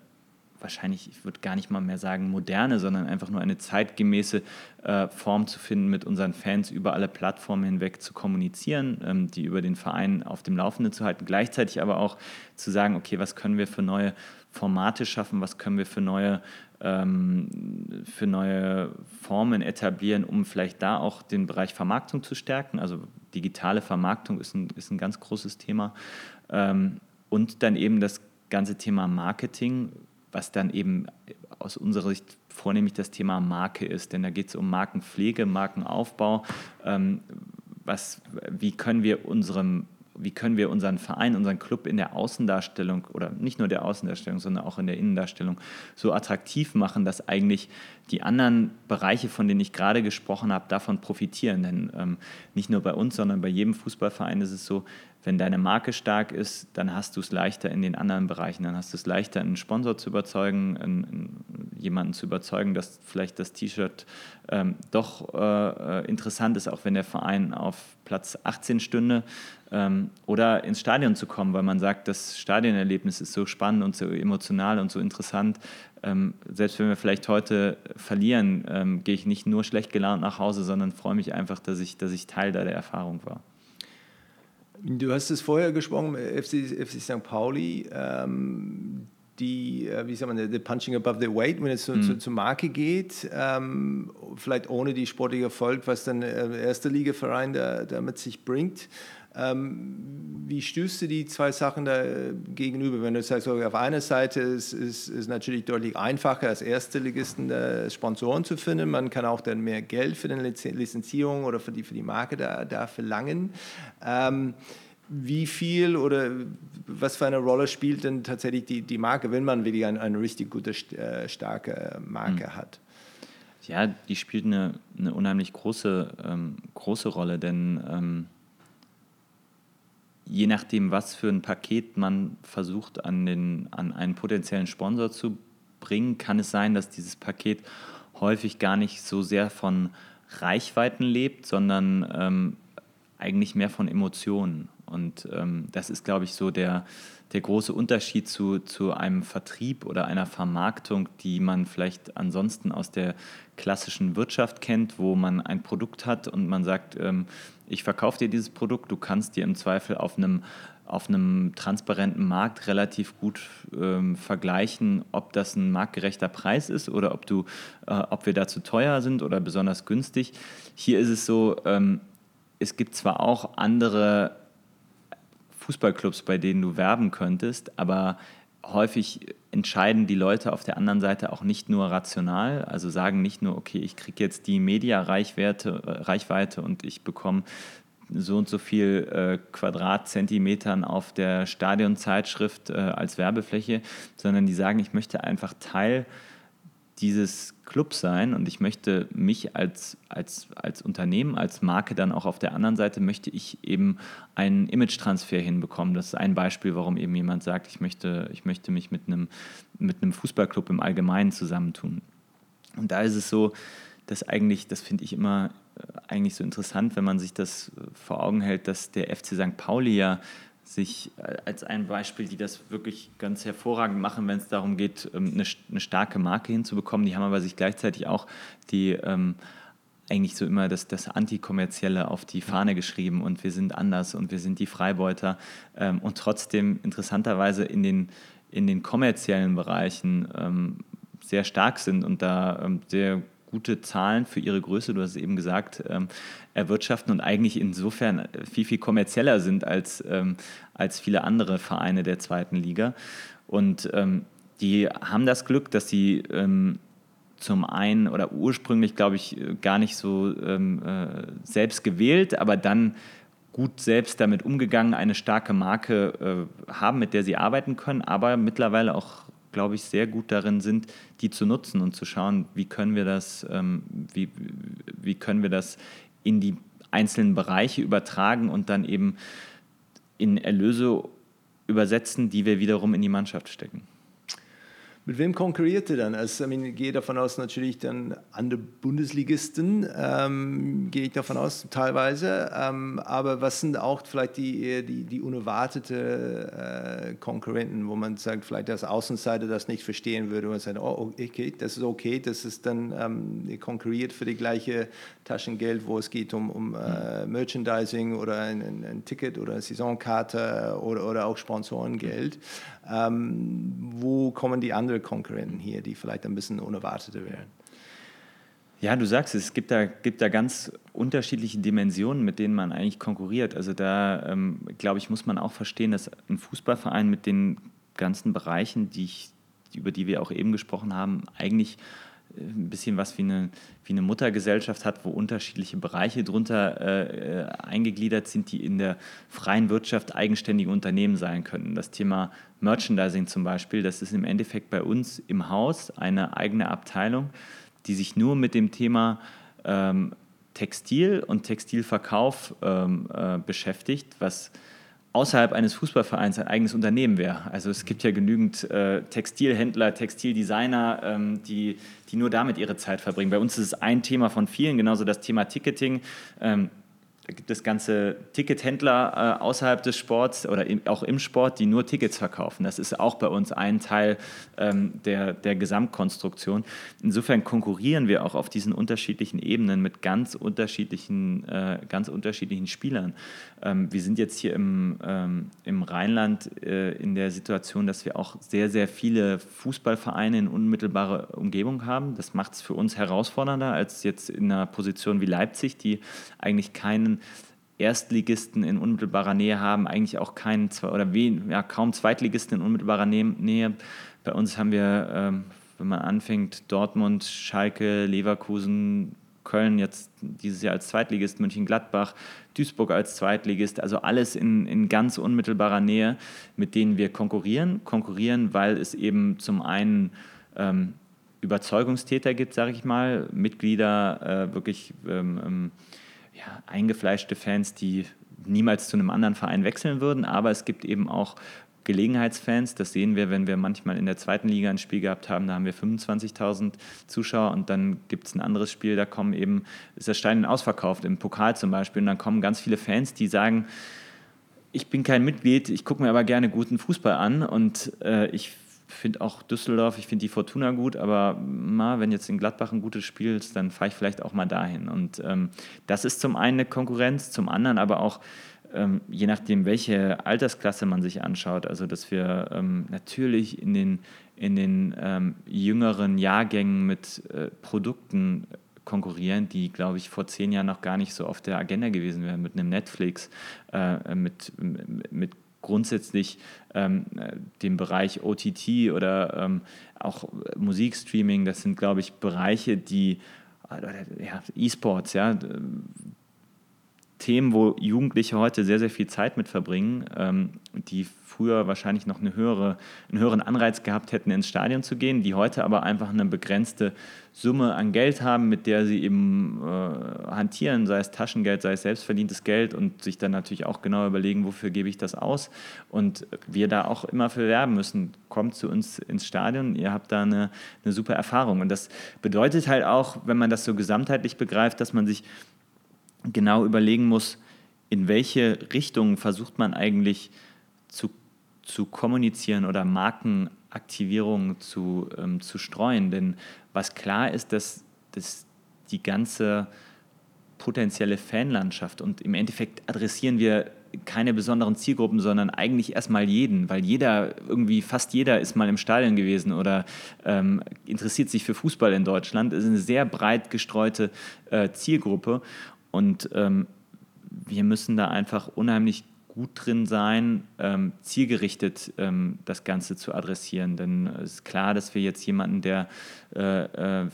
wahrscheinlich, ich würde gar nicht mal mehr sagen moderne, sondern einfach nur eine zeitgemäße äh, Form zu finden, mit unseren Fans über alle Plattformen hinweg zu kommunizieren, ähm, die über den Verein auf dem Laufenden zu halten. Gleichzeitig aber auch zu sagen, okay, was können wir für neue Formate schaffen, was können wir für neue, ähm, für neue Formen etablieren, um vielleicht da auch den Bereich Vermarktung zu stärken. Also digitale Vermarktung ist ein, ist ein ganz großes Thema. Ähm, und dann eben das ganze Thema Marketing, was dann eben aus unserer Sicht vornehmlich das Thema Marke ist. Denn da geht es um Markenpflege, Markenaufbau. Ähm, was, wie können wir unserem wie können wir unseren Verein, unseren Club in der Außendarstellung oder nicht nur der Außendarstellung, sondern auch in der Innendarstellung so attraktiv machen, dass eigentlich die anderen Bereiche, von denen ich gerade gesprochen habe, davon profitieren. Denn ähm, nicht nur bei uns, sondern bei jedem Fußballverein ist es so, wenn deine Marke stark ist, dann hast du es leichter in den anderen Bereichen. Dann hast du es leichter, einen Sponsor zu überzeugen, einen, jemanden zu überzeugen, dass vielleicht das T-Shirt ähm, doch äh, interessant ist, auch wenn der Verein auf Platz 18 stünde. Ähm, oder ins Stadion zu kommen, weil man sagt, das Stadionerlebnis ist so spannend und so emotional und so interessant. Ähm, selbst wenn wir vielleicht heute verlieren, ähm, gehe ich nicht nur schlecht gelaunt nach Hause, sondern freue mich einfach, dass ich, dass ich Teil da der Erfahrung war. Du hast es vorher gesprochen, FC, FC St. Pauli, ähm, die, äh, wie sagt man, the punching above the weight, wenn es so, mhm. zu, zur Marke geht, ähm, vielleicht ohne die sportliche Erfolg, was dann der erste Ligaverein da, da mit sich bringt. Ähm, wie stößt du die zwei Sachen da äh, gegenüber? Wenn du sagst, auf einer Seite ist es natürlich deutlich einfacher, als erste Ligisten äh, Sponsoren zu finden. Man kann auch dann mehr Geld für die Lizenzierung oder für die, für die Marke da, da verlangen. Ähm, wie viel oder was für eine Rolle spielt denn tatsächlich die, die Marke, wenn man wirklich eine, eine richtig gute, äh, starke Marke mhm. hat? Ja, die spielt eine, eine unheimlich große, ähm, große Rolle, denn ähm, je nachdem, was für ein Paket man versucht an, den, an einen potenziellen Sponsor zu bringen, kann es sein, dass dieses Paket häufig gar nicht so sehr von Reichweiten lebt, sondern ähm, eigentlich mehr von Emotionen. Und ähm, das ist, glaube ich, so der, der große Unterschied zu, zu einem Vertrieb oder einer Vermarktung, die man vielleicht ansonsten aus der klassischen Wirtschaft kennt, wo man ein Produkt hat und man sagt, ähm, ich verkaufe dir dieses Produkt, du kannst dir im Zweifel auf einem, auf einem transparenten Markt relativ gut ähm, vergleichen, ob das ein marktgerechter Preis ist oder ob, du, äh, ob wir da zu teuer sind oder besonders günstig. Hier ist es so, ähm, es gibt zwar auch andere Fußballclubs, bei denen du werben könntest, aber häufig entscheiden die Leute auf der anderen Seite auch nicht nur rational, also sagen nicht nur, okay, ich kriege jetzt die Media-Reichweite äh, und ich bekomme so und so viel äh, Quadratzentimetern auf der Stadionzeitschrift äh, als Werbefläche, sondern die sagen, ich möchte einfach Teil dieses Club sein und ich möchte mich als, als, als Unternehmen, als Marke dann auch auf der anderen Seite, möchte ich eben einen Image-Transfer hinbekommen. Das ist ein Beispiel, warum eben jemand sagt, ich möchte, ich möchte mich mit einem, mit einem Fußballclub im Allgemeinen zusammentun. Und da ist es so, dass eigentlich, das finde ich immer äh, eigentlich so interessant, wenn man sich das vor Augen hält, dass der FC St. Pauli ja sich äh, als ein Beispiel, die das wirklich ganz hervorragend machen, wenn es darum geht, ähm, eine, eine, starke Marke hinzubekommen. Die haben aber sich gleichzeitig auch die ähm, eigentlich so immer das, das Antikommerzielle auf die Fahne geschrieben und wir sind anders und wir sind die Freibeuter ähm, und trotzdem interessanterweise in den, in den kommerziellen Bereichen ähm, sehr stark sind und da ähm, sehr gute Zahlen für ihre Größe, du hast es eben gesagt, ähm, erwirtschaften und eigentlich insofern viel, viel kommerzieller sind als, ähm, als viele andere Vereine der zweiten Liga. Und ähm, die haben das Glück, dass sie ähm, zum einen oder ursprünglich, glaube ich, gar nicht so ähm, äh, selbst gewählt, aber dann gut selbst damit umgegangen, eine starke Marke äh, haben, mit der sie arbeiten können, aber mittlerweile auch, glaube ich, sehr gut darin sind, die zu nutzen und zu schauen, wie können wir das, ähm, wie, wie können wir das in die einzelnen Bereiche übertragen und dann eben in Erlöse übersetzen, die wir wiederum in die Mannschaft stecken. Mit wem konkurriert ihr dann? Also, ich gehe davon aus, natürlich dann andere Bundesligisten, ähm, gehe ich davon aus, teilweise. Ähm, aber was sind auch vielleicht die, die, die unerwartete äh, Konkurrenten, wo man sagt, vielleicht als Außenseiter das nicht verstehen würde, und sagt, oh, okay, das ist okay, das ist dann, ähm, konkurriert für die gleiche Taschengeld, wo es geht um, um äh, Merchandising oder ein, ein, ein, Ticket oder eine Saisonkarte oder, oder auch Sponsorengeld. Ähm, wo kommen die anderen Konkurrenten hier, die vielleicht ein bisschen unerwarteter wären? Ja, du sagst es, es gibt da, gibt da ganz unterschiedliche Dimensionen, mit denen man eigentlich konkurriert. Also da, ähm, glaube ich, muss man auch verstehen, dass ein Fußballverein mit den ganzen Bereichen, die ich, über die wir auch eben gesprochen haben, eigentlich ein bisschen was wie eine, wie eine Muttergesellschaft hat, wo unterschiedliche Bereiche drunter äh, eingegliedert sind, die in der freien Wirtschaft eigenständige Unternehmen sein können. Das Thema Merchandising zum Beispiel, das ist im Endeffekt bei uns im Haus eine eigene Abteilung, die sich nur mit dem Thema ähm, Textil und Textilverkauf ähm, äh, beschäftigt, was außerhalb eines Fußballvereins ein eigenes Unternehmen wäre. Also es gibt ja genügend äh, Textilhändler, Textildesigner, ähm, die, die nur damit ihre Zeit verbringen. Bei uns ist es ein Thema von vielen, genauso das Thema Ticketing. Ähm, gibt es ganze Tickethändler äh, außerhalb des Sports oder im, auch im Sport, die nur Tickets verkaufen. Das ist auch bei uns ein Teil ähm, der, der Gesamtkonstruktion. Insofern konkurrieren wir auch auf diesen unterschiedlichen Ebenen mit ganz unterschiedlichen, äh, ganz unterschiedlichen Spielern. Ähm, wir sind jetzt hier im, ähm, im Rheinland äh, in der Situation, dass wir auch sehr, sehr viele Fußballvereine in unmittelbarer Umgebung haben. Das macht es für uns herausfordernder als jetzt in einer Position wie Leipzig, die eigentlich keinen Erstligisten in unmittelbarer Nähe haben, eigentlich auch keinen oder wen, ja, kaum Zweitligisten in unmittelbarer Nähe. Bei uns haben wir, ähm, wenn man anfängt, Dortmund, Schalke, Leverkusen, Köln jetzt dieses Jahr als Zweitligist, München-Gladbach, Duisburg als Zweitligist, also alles in, in ganz unmittelbarer Nähe, mit denen wir konkurrieren. Konkurrieren, weil es eben zum einen ähm, Überzeugungstäter gibt, sage ich mal, Mitglieder äh, wirklich ähm, ähm ja, eingefleischte Fans, die niemals zu einem anderen Verein wechseln würden, aber es gibt eben auch Gelegenheitsfans. Das sehen wir, wenn wir manchmal in der zweiten Liga ein Spiel gehabt haben, da haben wir 25.000 Zuschauer und dann gibt es ein anderes Spiel, da kommen eben, ist das Stein ausverkauft, im Pokal zum Beispiel, und dann kommen ganz viele Fans, die sagen, ich bin kein Mitglied, ich gucke mir aber gerne guten Fußball an. Und äh, ich finde auch Düsseldorf, ich finde die Fortuna gut, aber mal, wenn jetzt in Gladbach ein gutes Spiel ist, dann fahre ich vielleicht auch mal dahin. Und ähm, das ist zum einen eine Konkurrenz, zum anderen aber auch, ähm, je nachdem, welche Altersklasse man sich anschaut, also dass wir ähm, natürlich in den, in den ähm, jüngeren Jahrgängen mit äh, Produkten konkurrieren, die, glaube ich, vor zehn Jahren noch gar nicht so auf der Agenda gewesen wären, mit einem Netflix, äh, mit, mit grundsätzlich ähm, den Bereich OTT oder ähm, auch Musikstreaming, das sind, glaube ich, Bereiche, die ja, E-Sports, ja, Themen, wo Jugendliche heute sehr, sehr viel Zeit mit verbringen, ähm, die früher wahrscheinlich noch eine höhere, einen höheren Anreiz gehabt hätten, ins Stadion zu gehen, die heute aber einfach eine begrenzte Summe an Geld haben, mit der sie eben äh, hantieren, sei es Taschengeld, sei es selbstverdientes Geld und sich dann natürlich auch genau überlegen, wofür gebe ich das aus. Und wir da auch immer für werben müssen. Kommt zu uns ins Stadion, ihr habt da eine, eine super Erfahrung. Und das bedeutet halt auch, wenn man das so gesamtheitlich begreift, dass man sich genau überlegen muss, in welche Richtung versucht man eigentlich zu, zu kommunizieren oder Markenaktivierungen zu, ähm, zu streuen. Denn was klar ist, dass, dass die ganze potenzielle Fanlandschaft und im Endeffekt adressieren wir keine besonderen Zielgruppen, sondern eigentlich erstmal jeden, weil jeder, irgendwie fast jeder ist mal im Stadion gewesen oder ähm, interessiert sich für Fußball in Deutschland. Es ist eine sehr breit gestreute äh, Zielgruppe und ähm, wir müssen da einfach unheimlich gut drin sein, ähm, zielgerichtet ähm, das Ganze zu adressieren. Denn es ist klar, dass wir jetzt jemanden, der äh, äh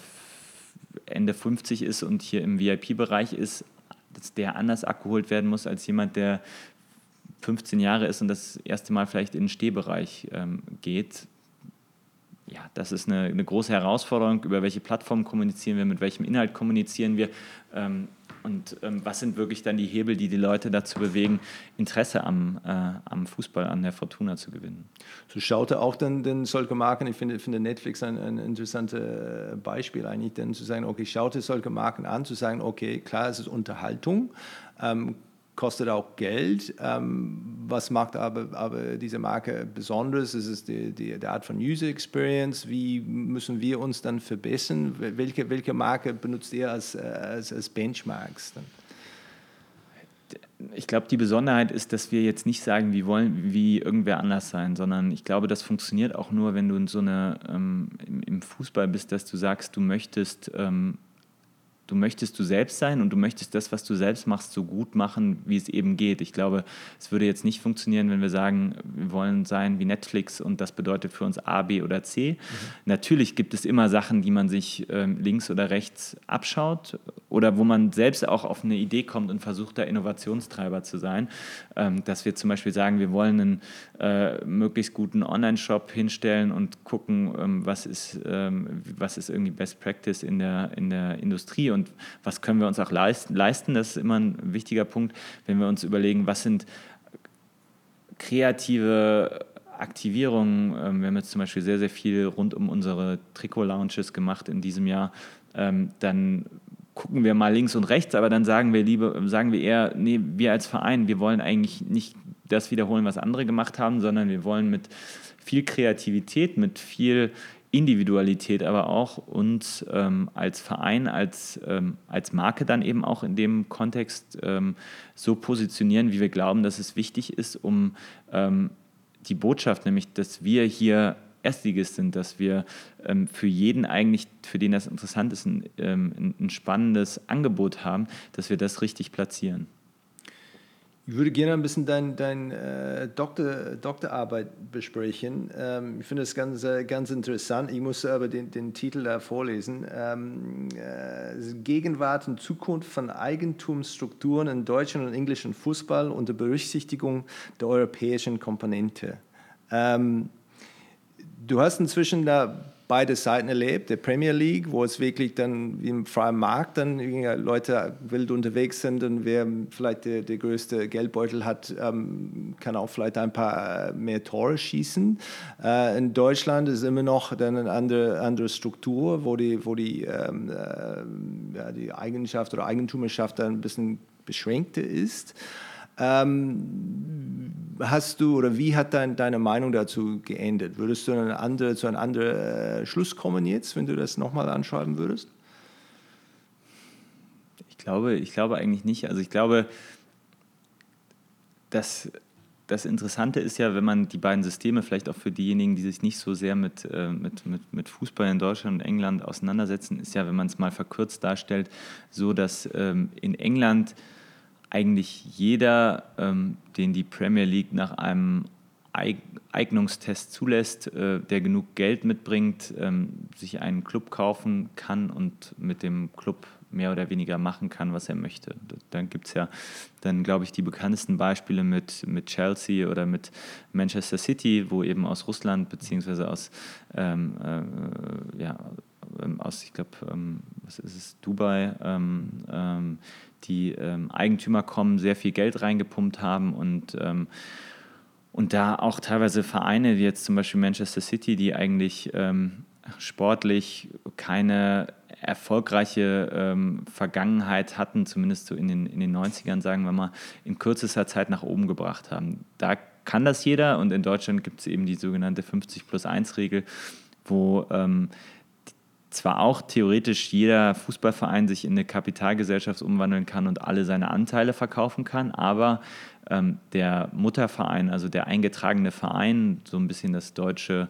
Ende 50 ist und hier im VIP-Bereich ist, dass der anders abgeholt werden muss als jemand, der 15 Jahre ist und das erste Mal vielleicht in den Stehbereich ähm, geht. Ja, das ist eine, eine, große Herausforderung. Über welche Plattform kommunizieren wir, mit welchem Inhalt kommunizieren wir. Ähm, und ähm, was sind wirklich dann die Hebel, die die Leute dazu bewegen, Interesse am, äh, am Fußball, an der Fortuna zu gewinnen? So schaute auch dann, dann solche Marken, ich finde, finde Netflix ein, ein interessantes äh, Beispiel eigentlich, denn zu sagen, okay, schaute solche Marken an, zu sagen, okay, klar, es ist Unterhaltung, ähm, kostet auch Geld. Ähm, was macht aber, aber diese Marke besonders? Es ist die, die, die, Art von User Experience. Wie müssen wir uns dann verbessern? Welche, welche Marke benutzt ihr als, als, als Benchmarks? Dann? Ich glaube, die Besonderheit ist, dass wir jetzt nicht sagen, wir wollen wie irgendwer anders sein, sondern ich glaube, das funktioniert auch nur, wenn du in so eine, ähm, im, Fußball bist, dass du sagst, du möchtest ähm, du möchtest du selbst sein und du möchtest das, was du selbst machst, so gut machen, wie es eben geht. Ich glaube, es würde jetzt nicht funktionieren, wenn wir sagen, wir wollen sein wie Netflix und das bedeutet für uns A, B oder C. Mhm. Natürlich gibt es immer Sachen, die man sich ähm, links oder rechts abschaut oder wo man selbst auch auf eine Idee kommt und versucht, da Innovationstreiber zu sein. Ähm, dass wir zum Beispiel sagen, wir wollen einen äh, möglichst guten Online-Shop hinstellen und gucken, ähm, was, ist, ähm, was ist irgendwie Best Practice in der, in der Industrie und und was können wir uns auch leisten. Das ist immer ein wichtiger Punkt, wenn wir uns überlegen, was sind kreative Aktivierungen. Ähm, wir haben jetzt zum Beispiel sehr, sehr viel rund um unsere Trikot-Lounges gemacht in diesem Jahr. Ähm, dann gucken wir mal links und rechts, aber dann sagen wir lieber, sagen wir eher, nee, wir als Verein, wir wollen eigentlich nicht das wiederholen, was andere gemacht haben, sondern wir wollen mit viel Kreativität, mit viel Individualität aber auch uns ähm, als Verein, als, ähm, als Marke dann eben auch in dem Kontext ähm, so positionieren, wie wir glauben, dass es wichtig ist, um ähm, die Botschaft, nämlich dass wir hier Erstligist sind, dass wir ähm, für jeden eigentlich, für den das interessant ist, ein, ähm, ein spannendes Angebot haben, dass wir das richtig platzieren. Ich würde gerne ein bisschen deine dein, äh, Doktor, Doktorarbeit besprechen. Ähm, ich finde das ganz, äh, ganz interessant. Ich muss aber den, den Titel da vorlesen. Ähm, äh, Gegenwart und Zukunft von Eigentumsstrukturen in deutschen und englischen Fußball unter Berücksichtigung der europäischen Komponente. Ähm, du hast inzwischen da beide Seiten erlebt, der Premier League, wo es wirklich dann im freien Markt dann Leute wild unterwegs sind und wer vielleicht der, der größte Geldbeutel hat, ähm, kann auch vielleicht ein paar mehr Tore schießen. Äh, in Deutschland ist immer noch dann eine andere, andere Struktur, wo die, wo die, ähm, äh, ja, die Eigenschaft oder Eigentumerschaft dann ein bisschen beschränkter ist. Ähm, hast du oder wie hat dein, deine Meinung dazu geändert? Würdest du eine andere, zu einem anderen äh, Schluss kommen jetzt, wenn du das nochmal anschreiben würdest? Ich glaube, ich glaube eigentlich nicht. Also ich glaube, dass das Interessante ist ja, wenn man die beiden Systeme, vielleicht auch für diejenigen, die sich nicht so sehr mit, äh, mit, mit, mit Fußball in Deutschland und England auseinandersetzen, ist ja, wenn man es mal verkürzt darstellt, so, dass ähm, in England eigentlich jeder, ähm, den die Premier League nach einem Eignungstest zulässt, äh, der genug Geld mitbringt, ähm, sich einen Club kaufen kann und mit dem Club mehr oder weniger machen kann, was er möchte. Dann gibt es ja dann, glaube ich, die bekanntesten Beispiele mit, mit Chelsea oder mit Manchester City, wo eben aus Russland beziehungsweise aus, ähm, äh, ja, ähm, aus ich glaube, ähm, was ist es, Dubai, ähm, ähm, die ähm, Eigentümer kommen, sehr viel Geld reingepumpt haben und, ähm, und da auch teilweise Vereine, wie jetzt zum Beispiel Manchester City, die eigentlich ähm, sportlich keine erfolgreiche ähm, Vergangenheit hatten, zumindest so in den, in den 90ern, sagen wir mal, in kürzester Zeit nach oben gebracht haben. Da kann das jeder und in Deutschland gibt es eben die sogenannte 50 plus 1 Regel, wo ähm, zwar auch theoretisch jeder Fußballverein sich in eine Kapitalgesellschaft umwandeln kann und alle seine Anteile verkaufen kann, aber ähm, der Mutterverein, also der eingetragene Verein, so ein bisschen das deutsche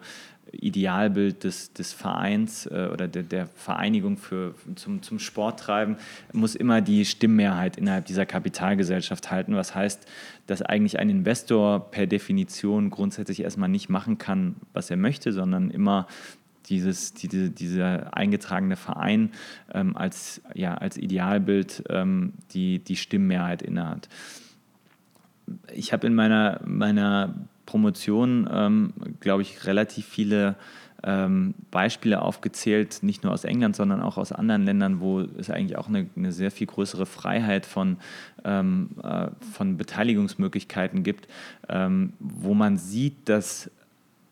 Idealbild des, des Vereins äh, oder der, der Vereinigung für, zum, zum Sporttreiben muss immer die Stimmmehrheit innerhalb dieser Kapitalgesellschaft halten. Was heißt, dass eigentlich ein Investor per Definition grundsätzlich erstmal nicht machen kann, was er möchte, sondern immer dieses, diese, dieser eingetragene Verein ähm, als, ja, als Idealbild ähm, die, die Stimmmehrheit innehat. Ich habe in meiner, meiner Promotion, ähm, glaube ich, relativ viele ähm, Beispiele aufgezählt, nicht nur aus England, sondern auch aus anderen Ländern, wo es eigentlich auch eine, eine sehr viel größere Freiheit von, ähm, äh, von Beteiligungsmöglichkeiten gibt, ähm, wo man sieht, dass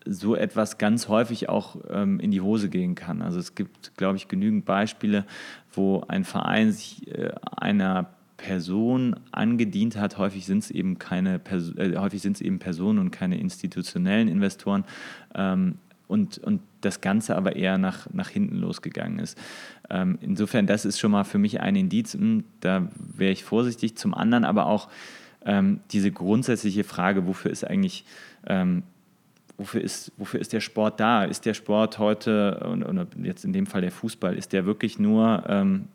so etwas ganz häufig auch ähm, in die Hose gehen kann. Also es gibt, glaube ich, genügend Beispiele, wo ein Verein sich äh, einer Person angedient hat. Häufig sind es eben keine Pers äh, häufig sind es eben Personen und keine institutionellen Investoren. Ähm, und, und das Ganze aber eher nach, nach hinten losgegangen ist. Ähm, insofern, das ist schon mal für mich ein Indiz, hm, da wäre ich vorsichtig. Zum anderen aber auch ähm, diese grundsätzliche Frage, wofür ist eigentlich ähm, wofür ist, wofür ist der Sport da? Ist der Sport heute, und, und jetzt in dem Fall der Fußball, ist der wirklich nur, ähm,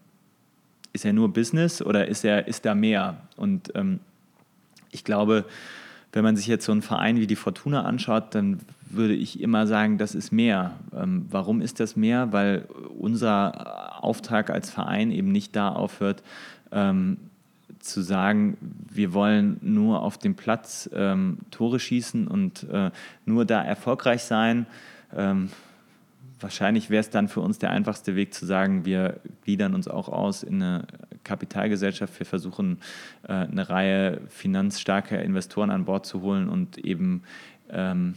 ist er nur Business oder ist er, ist da mehr? Und ähm, ich glaube, wenn man sich jetzt so einen Verein wie die Fortuna anschaut, dann würde ich immer sagen, das ist mehr. Ähm, warum ist das mehr? Weil unser Auftrag als Verein eben nicht da aufhört, ähm, zu sagen, wir wollen nur auf dem Platz ähm, Tore schießen und äh, nur da erfolgreich sein. Ähm, wahrscheinlich wäre es dann für uns der einfachste Weg zu sagen, wir gliedern uns auch aus in eine Kapitalgesellschaft. Wir versuchen, äh, eine Reihe finanzstarker Investoren an Bord zu holen und eben ähm,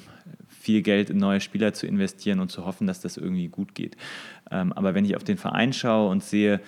viel Geld in neue Spieler zu investieren und zu hoffen, dass das irgendwie gut geht. Ähm, aber wenn ich auf den Verein schaue und sehe,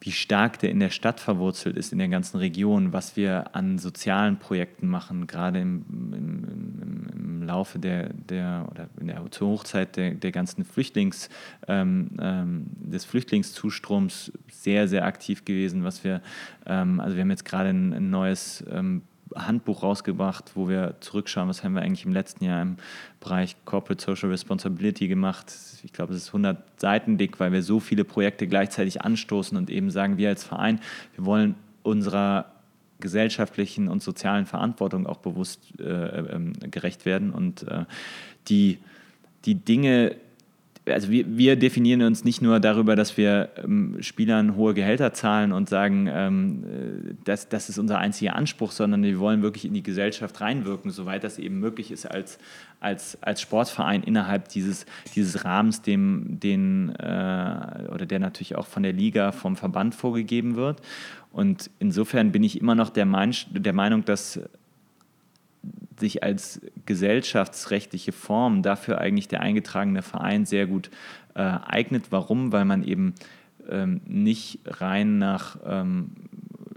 wie stark der in der Stadt verwurzelt ist, in der ganzen Region, was wir an sozialen Projekten machen, gerade im, im, im Laufe der, der oder in der zur Hochzeit der, der ganzen Flüchtlings, ähm, ähm, des Flüchtlingszustroms sehr, sehr aktiv gewesen, was wir, ähm, also wir haben jetzt gerade ein, ein neues ähm, Handbuch rausgebracht, wo wir zurückschauen, was haben wir eigentlich im letzten Jahr im Bereich Corporate Social Responsibility gemacht. Ich glaube, es ist 100 Seiten dick, weil wir so viele Projekte gleichzeitig anstoßen und eben sagen, wir als Verein, wir wollen unserer gesellschaftlichen und sozialen Verantwortung auch bewusst äh, äh, gerecht werden und äh, die, die Dinge, also wir, wir, definieren uns nicht nur darüber, dass wir ähm, Spielern hohe Gehälter zahlen und sagen, ähm, äh, das, das ist unser einziger Anspruch, sondern wir wollen wirklich in die Gesellschaft reinwirken, soweit das eben möglich ist als, als, als Sportverein innerhalb dieses, dieses Rahmens, dem, den, äh, oder der natürlich auch von der Liga, vom Verband vorgegeben wird. Und insofern bin ich immer noch der, Mein der Meinung, dass sich als gesellschaftsrechtliche Form dafür eigentlich der eingetragene Verein sehr gut äh, eignet. Warum? Weil man eben ähm, nicht rein nach ähm,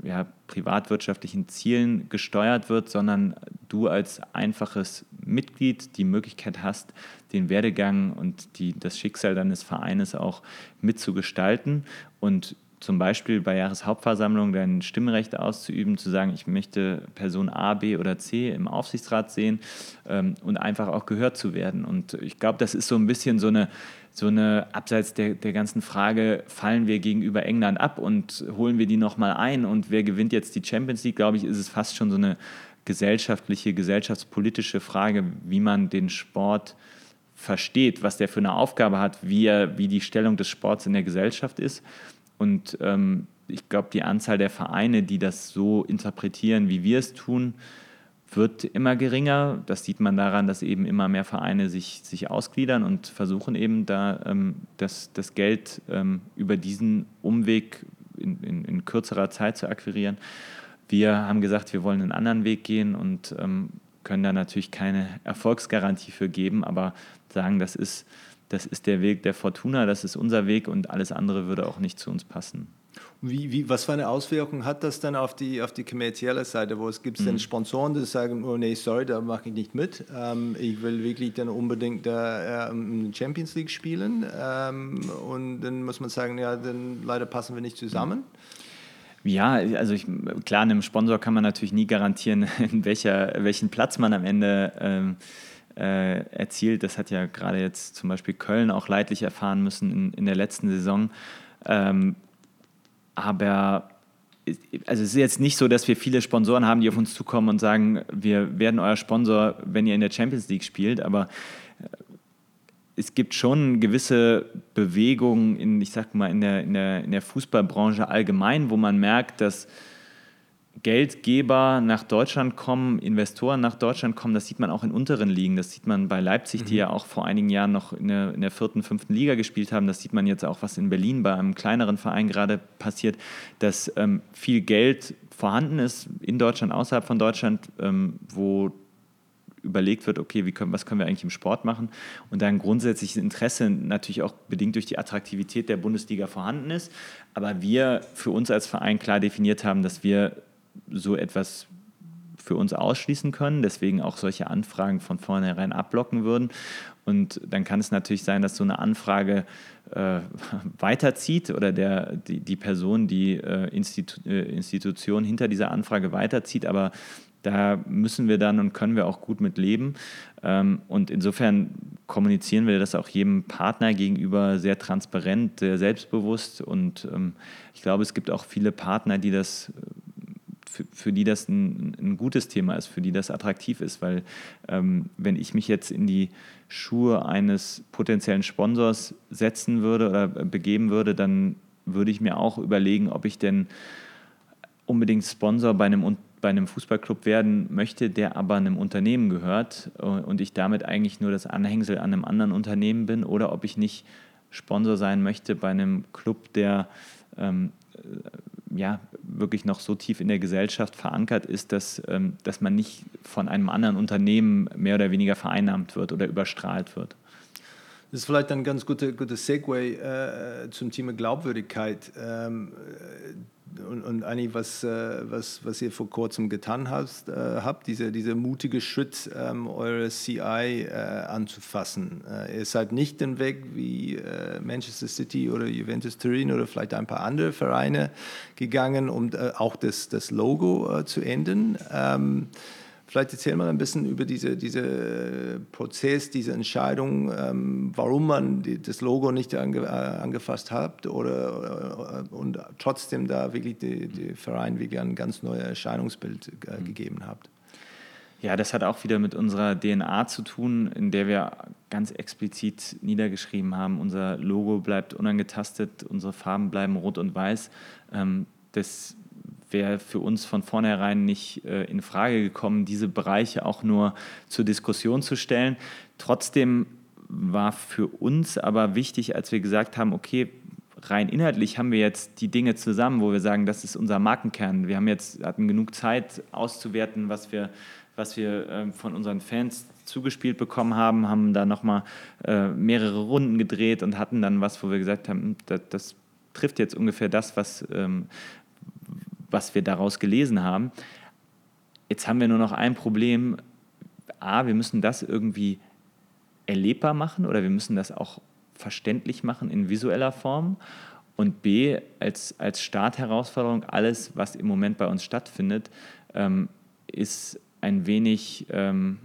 ja, privatwirtschaftlichen Zielen gesteuert wird, sondern du als einfaches Mitglied die Möglichkeit hast, den Werdegang und die, das Schicksal deines Vereines auch mitzugestalten und zum Beispiel bei Jahreshauptversammlung dein Stimmrecht auszuüben, zu sagen, ich möchte Person A, B oder C im Aufsichtsrat sehen ähm, und einfach auch gehört zu werden. Und ich glaube, das ist so ein bisschen so eine, so eine abseits der, der ganzen Frage, fallen wir gegenüber England ab und holen wir die nochmal ein und wer gewinnt jetzt die Champions League, glaube ich, ist es fast schon so eine gesellschaftliche, gesellschaftspolitische Frage, wie man den Sport versteht, was der für eine Aufgabe hat, wie, er, wie die Stellung des Sports in der Gesellschaft ist. Und ähm, ich glaube, die Anzahl der Vereine, die das so interpretieren, wie wir es tun, wird immer geringer. Das sieht man daran, dass eben immer mehr Vereine sich, sich ausgliedern und versuchen eben da ähm, das, das Geld ähm, über diesen Umweg in, in, in, kürzerer Zeit zu akquirieren. Wir haben gesagt, wir wollen einen anderen Weg gehen und ähm, können da natürlich keine Erfolgsgarantie für geben, aber sagen, das ist das ist der Weg der Fortuna, das ist unser Weg und alles andere würde auch nicht zu uns passen. Wie, wie, was für eine Auswirkung hat das dann auf die, auf die kommerzielle Seite? Wo es gibt mhm. denn Sponsoren, die sagen, oh nee, sorry, da mache ich nicht mit. Ähm, ich will wirklich dann unbedingt da äh, Champions League spielen. Ähm, und dann muss man sagen, ja, dann leider passen wir nicht zusammen. Ja, also ich, klar, einem Sponsor kann man natürlich nie garantieren, [laughs] in welcher, welchen Platz man am Ende ähm, äh, erzielt. Das hat ja gerade jetzt zum Beispiel Köln auch leidlich erfahren müssen in, in der letzten Saison. Ähm, aber also es ist jetzt nicht so, dass wir viele Sponsoren haben, die auf uns zukommen und sagen, wir werden euer Sponsor, wenn ihr in der Champions League spielt, aber äh, es gibt schon gewisse Bewegungen in, ich sag mal, in der, in der, in der Fußballbranche allgemein, wo man merkt, dass Geldgeber nach Deutschland kommen, Investoren nach Deutschland kommen, das sieht man auch in unteren Ligen. Das sieht man bei Leipzig, die mhm. ja auch vor einigen Jahren noch in der, in der, vierten, fünften Liga gespielt haben. Das sieht man jetzt auch, was in Berlin bei einem kleineren Verein gerade passiert, dass ähm, viel Geld vorhanden ist in Deutschland, außerhalb von Deutschland, ähm, wo überlegt wird, okay, können, was können wir eigentlich im Sport machen und dann grundsätzliches Interesse natürlich auch bedingt durch die Attraktivität der Bundesliga vorhanden ist. Aber wir für uns als Verein klar definiert haben, dass wir so etwas für uns ausschließen können, deswegen auch solche Anfragen von vornherein abblocken würden. Und dann kann es natürlich sein, dass so eine Anfrage äh, [laughs] weiterzieht oder der, die, die Person, die äh, Institu äh, Institution hinter dieser Anfrage weiterzieht, aber da müssen wir dann und können wir auch gut mit leben. Ähm, und insofern kommunizieren wir das auch jedem Partner gegenüber sehr transparent, sehr selbstbewusst. Und ähm, ich glaube, es gibt auch viele Partner, die das für, für die das ein, ein, gutes Thema ist, für die das attraktiv ist, weil ähm, wenn ich mich jetzt in die Schuhe eines potenziellen Sponsors setzen würde oder begeben würde, dann würde ich mir auch überlegen, ob ich denn unbedingt Sponsor bei einem, bei einem Fußballclub werden möchte, der aber einem Unternehmen gehört äh, und ich damit eigentlich nur das Anhängsel an einem anderen Unternehmen bin oder ob ich nicht Sponsor sein möchte bei einem Club, der ähm, ja, wirklich noch so tief in der Gesellschaft verankert ist, dass, ähm, dass man nicht von einem anderen Unternehmen mehr oder weniger vereinnahmt wird oder überstrahlt wird. Das ist vielleicht ein ganz guter, guter Segway äh, zum Thema Glaubwürdigkeit. Ähm, und, und eigentlich, was, äh, was, was ihr vor kurzem getan hast, äh, habt, dieser diese mutige Schritt, ähm, eure CI äh, anzufassen. Äh, ihr seid nicht den Weg wie äh, Manchester City oder Juventus Turin oder vielleicht ein paar andere Vereine gegangen, um äh, auch das, das Logo zu ändern. Ähm, Vielleicht erzähl mal ein bisschen über diese, diese Prozess, diese Entscheidung, ähm, warum man die, das Logo nicht ange, äh, angefasst hat oder, äh, und trotzdem da wirklich der Verein wirklich ein ganz neues Erscheinungsbild äh, mhm. gegeben hat. Ja, das hat auch wieder mit unserer DNA zu tun, in der wir ganz explizit niedergeschrieben haben, unser Logo bleibt unangetastet, unsere Farben bleiben rot und weiß. Ähm, das wäre für uns von vornherein nicht äh, in Frage gekommen, diese Bereiche auch nur zur Diskussion zu stellen. Trotzdem war für uns aber wichtig, als wir gesagt haben, okay, rein inhaltlich haben wir jetzt die Dinge zusammen, wo wir sagen, das ist unser Markenkern. Wir haben jetzt hatten genug Zeit auszuwerten, was wir, was wir äh, von unseren Fans zugespielt bekommen haben, haben da nochmal äh, mehrere Runden gedreht und hatten dann was, wo wir gesagt haben, hm, das, das trifft jetzt ungefähr das, was, ähm, was wir daraus gelesen haben. Jetzt haben wir nur noch ein Problem. A, wir müssen das irgendwie erlebbar machen oder wir müssen das auch verständlich machen in visueller Form. Und B, als, als Startherausforderung, alles, was im Moment bei uns stattfindet, ähm, ist ein wenig ähm,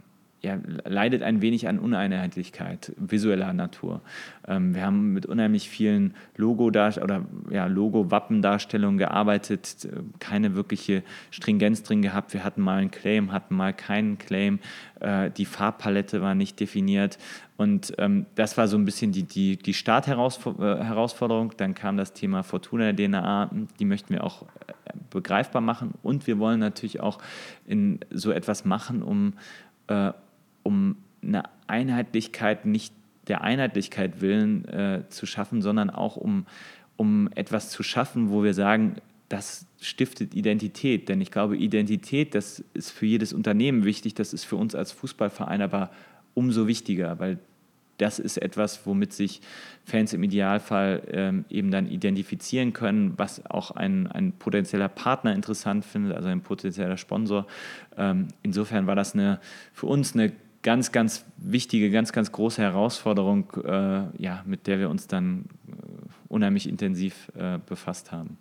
ja, leidet ein wenig an Uneinheitlichkeit visueller Natur. Ähm, wir haben mit unheimlich vielen Logo oder ja, Logo-Wappendarstellungen gearbeitet, äh, keine wirkliche Stringenz drin gehabt. Wir hatten mal einen Claim, hatten mal keinen Claim. Äh, die Farbpalette war nicht definiert. Und ähm, das war so ein bisschen die, die, die Startherausforderung. Äh, Dann kam das Thema Fortuna der DNA, die möchten wir auch äh, begreifbar machen. Und wir wollen natürlich auch in so etwas machen, um um eine Einheitlichkeit nicht der Einheitlichkeit willen äh, zu schaffen, sondern auch um, um etwas zu schaffen, wo wir sagen, das stiftet Identität. Denn ich glaube, Identität, das ist für jedes Unternehmen wichtig, das ist für uns als Fußballverein aber umso wichtiger, weil das ist etwas, womit sich Fans im Idealfall ähm, eben dann identifizieren können, was auch ein, ein potenzieller Partner interessant findet, also ein potenzieller Sponsor. Ähm, insofern war das eine, für uns eine ganz, ganz wichtige, ganz, ganz große Herausforderung, äh, ja, mit der wir uns dann äh, unheimlich intensiv äh, befasst haben.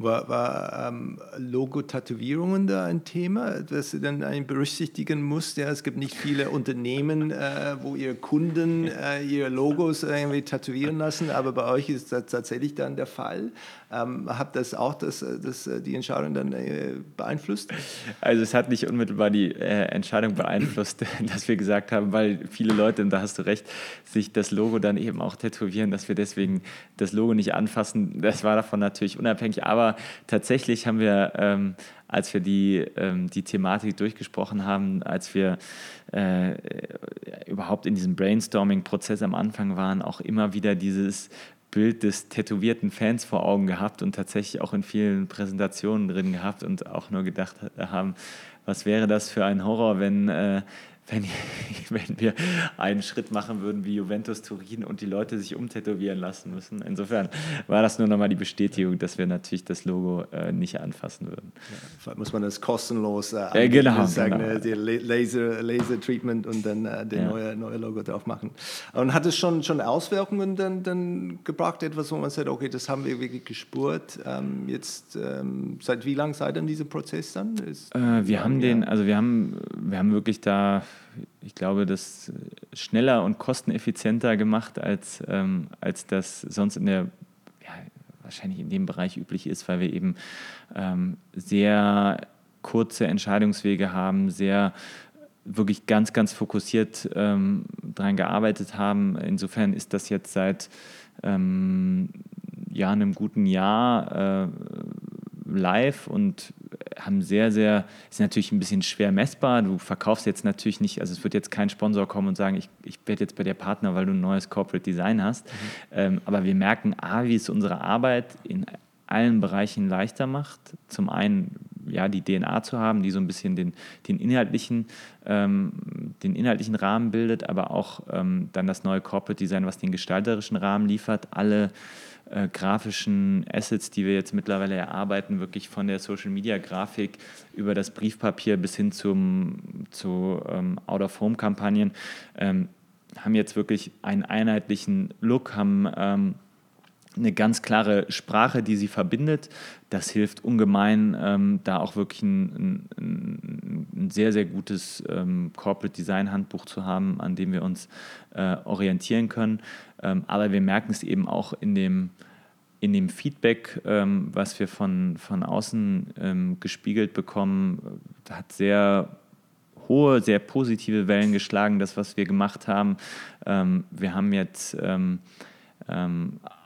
War, war ähm, Logo-Tätowierungen da ein Thema, das du dann berücksichtigen musst? Ja, es gibt nicht viele Unternehmen, äh, wo ihre Kunden äh, ihre Logos irgendwie tätowieren lassen, aber bei euch ist das tatsächlich dann der Fall. Ähm, hat das auch das, das, die Entscheidung dann äh, beeinflusst? Also es hat nicht unmittelbar die äh, Entscheidung beeinflusst, [laughs] dass wir gesagt haben, weil viele Leute, und da hast du recht, sich das Logo dann eben auch tätowieren, dass wir deswegen das Logo nicht anfassen. Das war davon natürlich unabhängig, aber tatsächlich haben wir, ähm, als wir die, ähm, die Thematik durchgesprochen haben, als wir äh, überhaupt in diesem Brainstorming-Prozess am Anfang waren, auch immer wieder dieses Bild des tätowierten Fans vor Augen gehabt und tatsächlich auch in vielen Präsentationen drin gehabt und auch nur gedacht haben, was wäre das für ein Horror, wenn, äh, wenn, [laughs] wenn wir einen Schritt machen würden wie Juventus Turin und die Leute sich umtätowieren lassen müssen. Insofern war das nur nochmal die Bestätigung, dass wir natürlich das Logo äh, nicht anfassen würden. Ja, muss man das kostenlos äh, äh, genau, sagen, genau. die Laser, Laser Treatment und dann äh, das ja. neue, neue Logo drauf machen. Und hat es schon, schon Auswirkungen dann, dann gebracht, etwas, wo man sagt, okay, das haben wir wirklich gespürt. Ähm, jetzt, ähm, seit wie lang seid ihr in diesem Prozess dann? Ist, äh, wir haben den, also wir haben, wir haben wirklich da ich glaube, das schneller und kosteneffizienter gemacht, als, ähm, als das sonst in der, ja, wahrscheinlich in dem Bereich üblich ist, weil wir eben ähm, sehr kurze Entscheidungswege haben, sehr wirklich ganz, ganz fokussiert ähm, daran gearbeitet haben. Insofern ist das jetzt seit ähm, ja, einem guten Jahr äh, live und haben sehr, sehr, ist natürlich ein bisschen schwer messbar. Du verkaufst jetzt natürlich nicht, also es wird jetzt kein Sponsor kommen und sagen, ich, ich werde jetzt bei dir Partner, weil du ein neues Corporate Design hast. Mhm. Ähm, aber wir merken, A, wie es unsere Arbeit in allen Bereichen leichter macht. Zum einen ja, die DNA zu haben, die so ein bisschen den, den, inhaltlichen, ähm, den inhaltlichen Rahmen bildet, aber auch ähm, dann das neue Corporate Design, was den gestalterischen Rahmen liefert. Alle äh, grafischen Assets, die wir jetzt mittlerweile erarbeiten, wirklich von der Social-Media-Grafik über das Briefpapier bis hin zum, zu ähm, Out-of-Home-Kampagnen, ähm, haben jetzt wirklich einen einheitlichen Look, haben ähm, eine ganz klare Sprache, die sie verbindet. Das hilft ungemein, ähm, da auch wirklich ein, ein, ein sehr, sehr gutes ähm, Corporate Design Handbuch zu haben, an dem wir uns äh, orientieren können. Ähm, aber wir merken es eben auch in dem, in dem Feedback, ähm, was wir von, von außen ähm, gespiegelt bekommen, hat sehr hohe, sehr positive Wellen geschlagen, das, was wir gemacht haben. Wir haben jetzt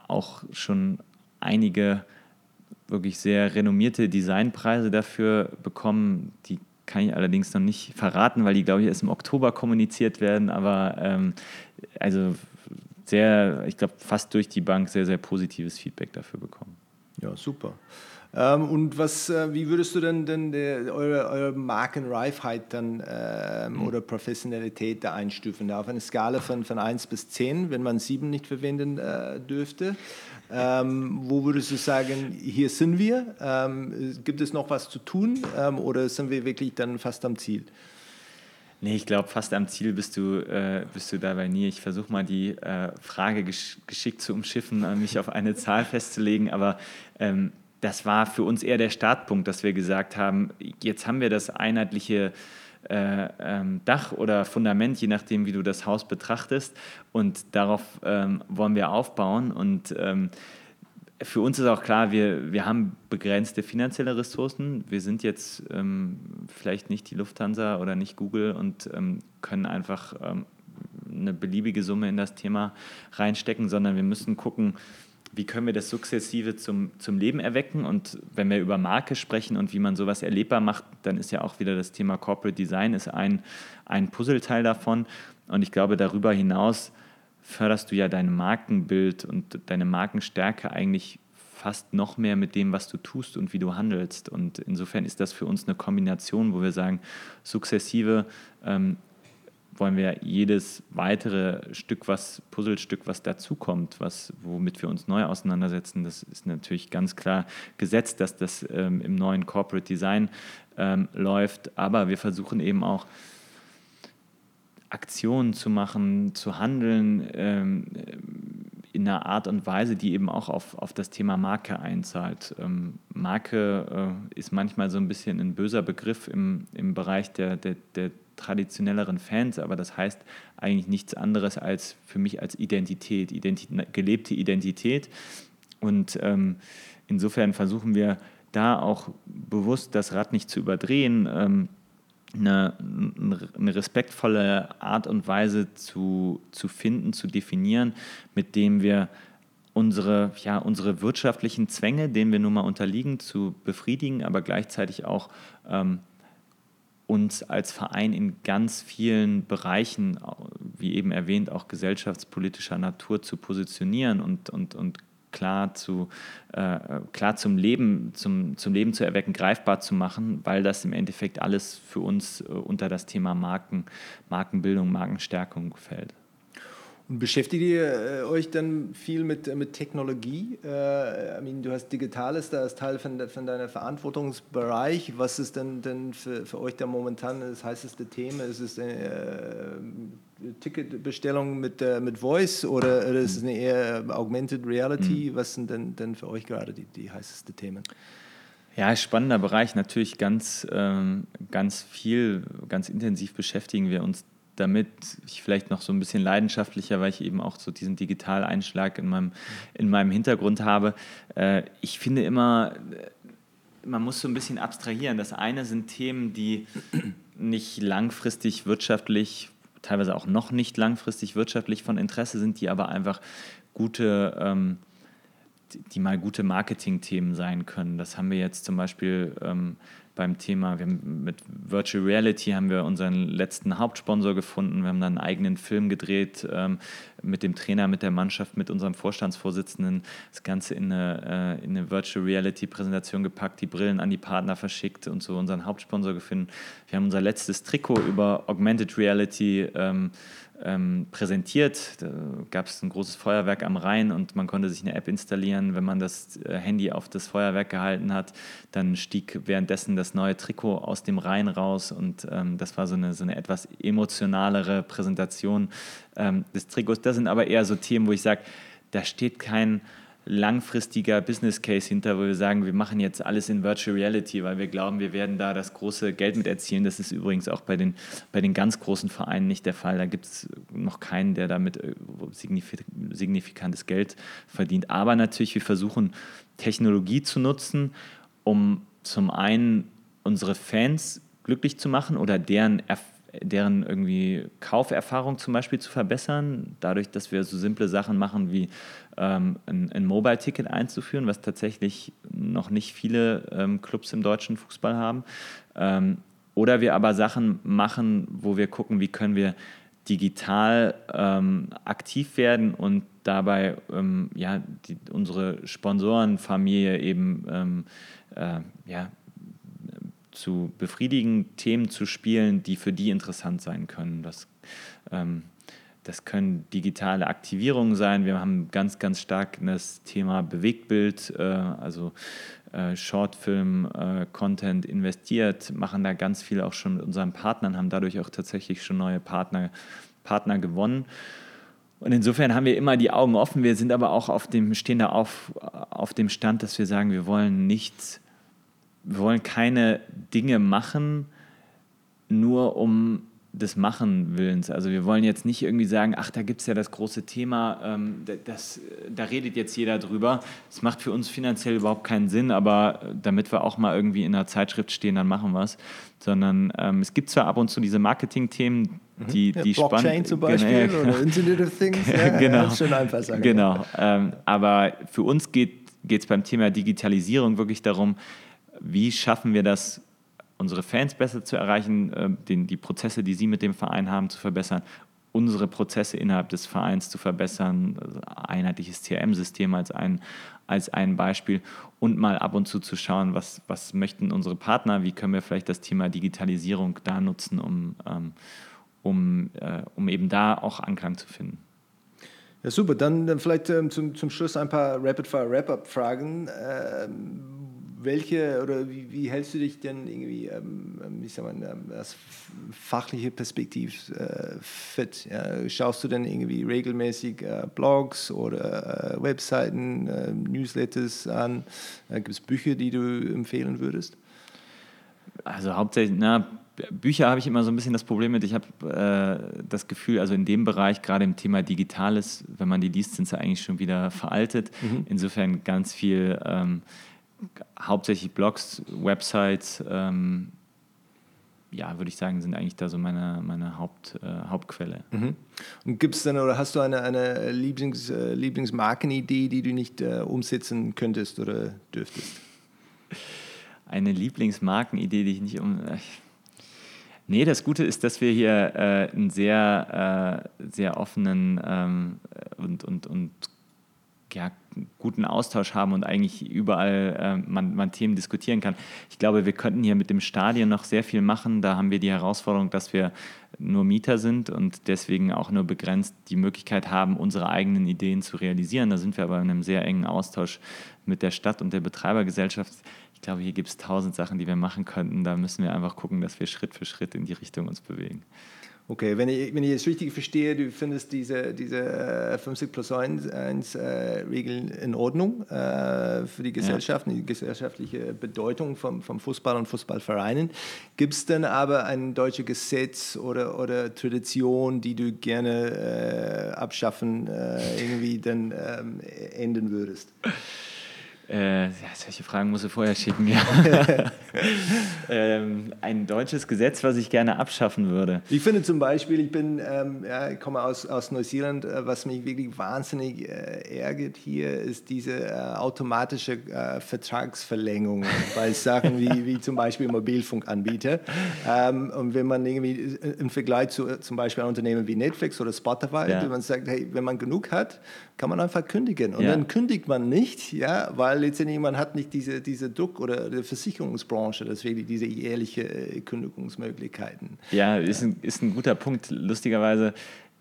auch schon einige wirklich sehr renommierte Designpreise dafür bekommen. Die kann ich allerdings noch nicht verraten, weil die, glaube ich, erst im Oktober kommuniziert werden. Aber ähm, also sehr, ich glaube, fast durch die Bank sehr, sehr positives Feedback dafür bekommen. Ja, super. Ähm, und was, äh, wie würdest du denn, denn der, eure, eure Markenreifheit dann ähm, mhm. oder Professionalität da einstufen? Da auf einer Skala von, von 1 bis 10, wenn man 7 nicht verwenden äh, dürfte. Ähm, wo würdest du sagen, hier sind wir? Ähm, gibt es noch was zu tun ähm, oder sind wir wirklich dann fast am Ziel? Nee, ich glaube, fast am Ziel bist du, äh, bist du dabei nie. Ich versuche mal die äh, Frage gesch geschickt zu umschiffen, äh, mich auf eine [laughs] Zahl festzulegen, aber ähm, das war für uns eher der Startpunkt, dass wir gesagt haben, jetzt haben wir das einheitliche äh, ähm, Dach oder Fundament, je nachdem, wie du das Haus betrachtest, und darauf ähm, wollen wir aufbauen. Und ähm, für uns ist auch klar, wir, wir haben begrenzte finanzielle Ressourcen. Wir sind jetzt ähm, vielleicht nicht die Lufthansa oder nicht Google und ähm, können einfach ähm, eine beliebige Summe in das Thema reinstecken, sondern wir müssen gucken, wie können wir das sukzessive zum, zum Leben erwecken. Und wenn wir über Marke sprechen und wie man sowas erlebbar macht, dann ist ja auch wieder das Thema Corporate Design ist ein, ein Puzzleteil davon. Und ich glaube, darüber hinaus förderst du ja dein Markenbild und deine Markenstärke eigentlich fast noch mehr mit dem, was du tust und wie du handelst. Und insofern ist das für uns eine Kombination, wo wir sagen, sukzessive ähm, wollen wir jedes weitere Stück, was Puzzlestück, was dazukommt, was, womit wir uns neu auseinandersetzen, das ist natürlich ganz klar gesetzt, dass das ähm, im neuen Corporate Design ähm, läuft. Aber wir versuchen eben auch Aktionen zu machen, zu handeln ähm, in einer Art und Weise, die eben auch auf, auf das Thema Marke einzahlt. Ähm, Marke äh, ist manchmal so ein bisschen ein böser Begriff im, im Bereich der, der, der traditionelleren Fans, aber das heißt eigentlich nichts anderes als für mich als Identität, Identität gelebte Identität. Und ähm, insofern versuchen wir da auch bewusst das Rad nicht zu überdrehen. Eine, eine, respektvolle Art und Weise zu, zu finden, zu definieren, mit dem wir unsere, ja, unsere wirtschaftlichen Zwänge, denen wir nun mal unterliegen, zu befriedigen, aber gleichzeitig auch ähm, uns als Verein in ganz vielen Bereichen, wie eben erwähnt, auch gesellschaftspolitischer Natur zu positionieren und, und, und klar, zu, äh, klar zum, Leben, zum, zum Leben zu erwecken, greifbar zu machen, weil das im Endeffekt alles für uns äh, unter das Thema Marken, Markenbildung, Markenstärkung fällt. Und beschäftigt ihr äh, euch dann viel mit, äh, mit Technologie? Äh, I mean, du hast Digitales da als Teil von, von deinem Verantwortungsbereich. Was ist denn, denn für, für euch da momentan das heißeste Thema? Ist es eine äh, Ticketbestellung mit, äh, mit Voice oder, oder ist es eine eher Augmented Reality? Mhm. Was sind denn, denn für euch gerade die, die heißesten Themen? Ja, spannender Bereich. Natürlich ganz, ähm, ganz viel, ganz intensiv beschäftigen wir uns damit ich vielleicht noch so ein bisschen leidenschaftlicher, weil ich eben auch so diesen Digitaleinschlag in meinem, in meinem Hintergrund habe. Äh, ich finde immer, äh, man muss so ein bisschen abstrahieren. Das eine sind Themen, die nicht langfristig wirtschaftlich, teilweise auch noch nicht langfristig wirtschaftlich von Interesse sind, die aber einfach gute, ähm, die mal gute Marketing-Themen sein können. Das haben wir jetzt zum Beispiel ähm, beim Thema, wir haben mit Virtual Reality haben wir unseren letzten Hauptsponsor gefunden. Wir haben dann einen eigenen Film gedreht ähm, mit dem Trainer, mit der Mannschaft, mit unserem Vorstandsvorsitzenden. Das Ganze in eine, äh, in eine Virtual Reality Präsentation gepackt, die Brillen an die Partner verschickt und so unseren Hauptsponsor gefunden. Wir haben unser letztes Trikot über Augmented Reality ähm, ähm, präsentiert. Da gab es ein großes Feuerwerk am Rhein und man konnte sich eine App installieren. Wenn man das äh, Handy auf das Feuerwerk gehalten hat, dann stieg währenddessen das neue Trikot aus dem Rhein raus und ähm, das war so eine, so eine etwas emotionalere Präsentation ähm, des Trikots. Das sind aber eher so Themen, wo ich sage, da steht kein langfristiger Business Case hinter, wo wir sagen, wir machen jetzt alles in Virtual Reality, weil wir glauben, wir werden da das große Geld mit erzielen. Das ist übrigens auch bei den, bei den ganz großen Vereinen nicht der Fall. Da gibt es noch keinen, der damit äh, signifikantes Geld verdient. Aber natürlich, wir versuchen Technologie zu nutzen, um zum einen unsere Fans glücklich zu machen oder deren Erfahrungen deren irgendwie Kauferfahrung zum Beispiel zu verbessern, dadurch, dass wir so simple Sachen machen wie ähm, ein, ein Mobile-Ticket einzuführen, was tatsächlich noch nicht viele ähm, Clubs im deutschen Fußball haben. Ähm, oder wir aber Sachen machen, wo wir gucken, wie können wir digital ähm, aktiv werden und dabei ähm, ja, die, unsere Sponsorenfamilie eben ähm, äh, ja, zu befriedigen, Themen zu spielen, die für die interessant sein können. Das, ähm, das können digitale Aktivierungen sein. Wir haben ganz, ganz stark das Thema Bewegtbild, äh, also äh, Shortfilm-Content äh, investiert, machen da ganz viel auch schon mit unseren Partnern, haben dadurch auch tatsächlich schon neue Partner, Partner gewonnen. Und insofern haben wir immer die Augen offen. Wir sind aber auch auf dem, stehen da auf, auf dem Stand, dass wir sagen, wir wollen nichts wir wollen keine Dinge machen, nur um des Machen Willens. Also wir wollen jetzt nicht irgendwie sagen, ach, da gibt es ja das große Thema, ähm, das, da redet jetzt jeder drüber. Das macht für uns finanziell überhaupt keinen Sinn, aber damit wir auch mal irgendwie in einer Zeitschrift stehen, dann machen wir es. Sondern ähm, es gibt zwar ab und zu diese Marketing-Themen, mhm. die, die ja, Blockchain spannend zum Beispiel genau, oder Internet of Things. Ja, [laughs] genau. Schon einfach sagen. Genau. Ähm, aber für uns geht es beim Thema Digitalisierung wirklich darum, wie schaffen wir das, unsere Fans besser zu erreichen, äh, den, die Prozesse, die sie mit dem Verein haben, zu verbessern, unsere Prozesse innerhalb des Vereins zu verbessern, also einheitliches CRM-System als ein, als ein Beispiel und mal ab und zu zu schauen, was, was möchten unsere Partner, wie können wir vielleicht das Thema Digitalisierung da nutzen, um, ähm, um, äh, um eben da auch Anklang zu finden. Ja, super. Dann, dann vielleicht ähm, zum, zum Schluss ein paar Rapid-Fire-Wrap-Up-Fragen. Ähm, welche oder wie, wie, hältst du dich denn irgendwie, ähm, ähm wie soll man, ähm, aus fachliche Perspektiv äh, fit? Ja? Schaust du denn irgendwie regelmäßig äh, Blogs oder äh, Webseiten, äh, Newsletters an? Äh, Gibt es Bücher, die du empfehlen würdest? Also hauptsächlich, na, Bücher habe ich immer so ein bisschen das Problem mit. Ich habe äh, das Gefühl, also in dem Bereich, gerade im Thema Digitales, wenn man die liest, sind sie eigentlich schon wieder veraltet. Mhm. Insofern ganz viel, ähm, hauptsächlich Blogs, Websites, ähm, ja, würde ich sagen, sind eigentlich da so meine, meine Haupt, äh, Hauptquelle. Mhm. Und gibt es dann oder hast du eine, eine Lieblings, äh, Lieblingsmarkenidee, die du nicht äh, umsetzen könntest oder dürftest? Eine Lieblingsmarkenidee, die ich nicht um. Äh, Nee, das Gute ist, dass wir hier äh, einen sehr, äh, sehr offenen ähm, und, und, und ja, guten Austausch haben und eigentlich überall äh, man, man, Themen diskutieren kann. Ich glaube, wir könnten hier mit dem Stadion noch sehr viel machen. Da haben wir die Herausforderung, dass wir nur Mieter sind und deswegen auch nur begrenzt die Möglichkeit haben, unsere eigenen Ideen zu realisieren. Da sind wir aber in einem sehr engen Austausch mit der Stadt und der Betreibergesellschaft ich glaube, hier gibt es tausend Sachen, die wir machen könnten. Da müssen wir einfach gucken, dass wir Schritt für Schritt in die Richtung uns bewegen. Okay, wenn ich, wenn ich es richtig verstehe, du findest diese, diese 50 äh, plus 1, 1 äh, Regeln in Ordnung äh, für die Gesellschaft, ja. die gesellschaftliche Bedeutung vom, vom Fußball und Fußballvereinen. Gibt es denn aber ein deutsches Gesetz oder, oder Tradition, die du gerne äh, abschaffen, äh, irgendwie dann ähm, ändern würdest? Äh, solche Fragen muss ich vorher schicken. Ja. [laughs] ähm, ein deutsches Gesetz, was ich gerne abschaffen würde. Ich finde zum Beispiel, ich bin, ähm, ja, ich komme aus, aus Neuseeland, äh, was mich wirklich wahnsinnig äh, ärgert hier, ist diese äh, automatische äh, Vertragsverlängerung [laughs] bei Sachen wie, wie zum Beispiel Mobilfunkanbieter. Ähm, und wenn man irgendwie äh, im Vergleich zu zum Beispiel Unternehmen wie Netflix oder Spotify, ja. wenn man sagt, hey, wenn man genug hat, kann man einfach kündigen. Und ja. dann kündigt man nicht, ja, weil letztendlich man hat nicht diese, diese Druck oder die Versicherungsbranche, deswegen diese jährliche äh, Kündigungsmöglichkeiten. Ja, ist ein, ist ein guter Punkt. Lustigerweise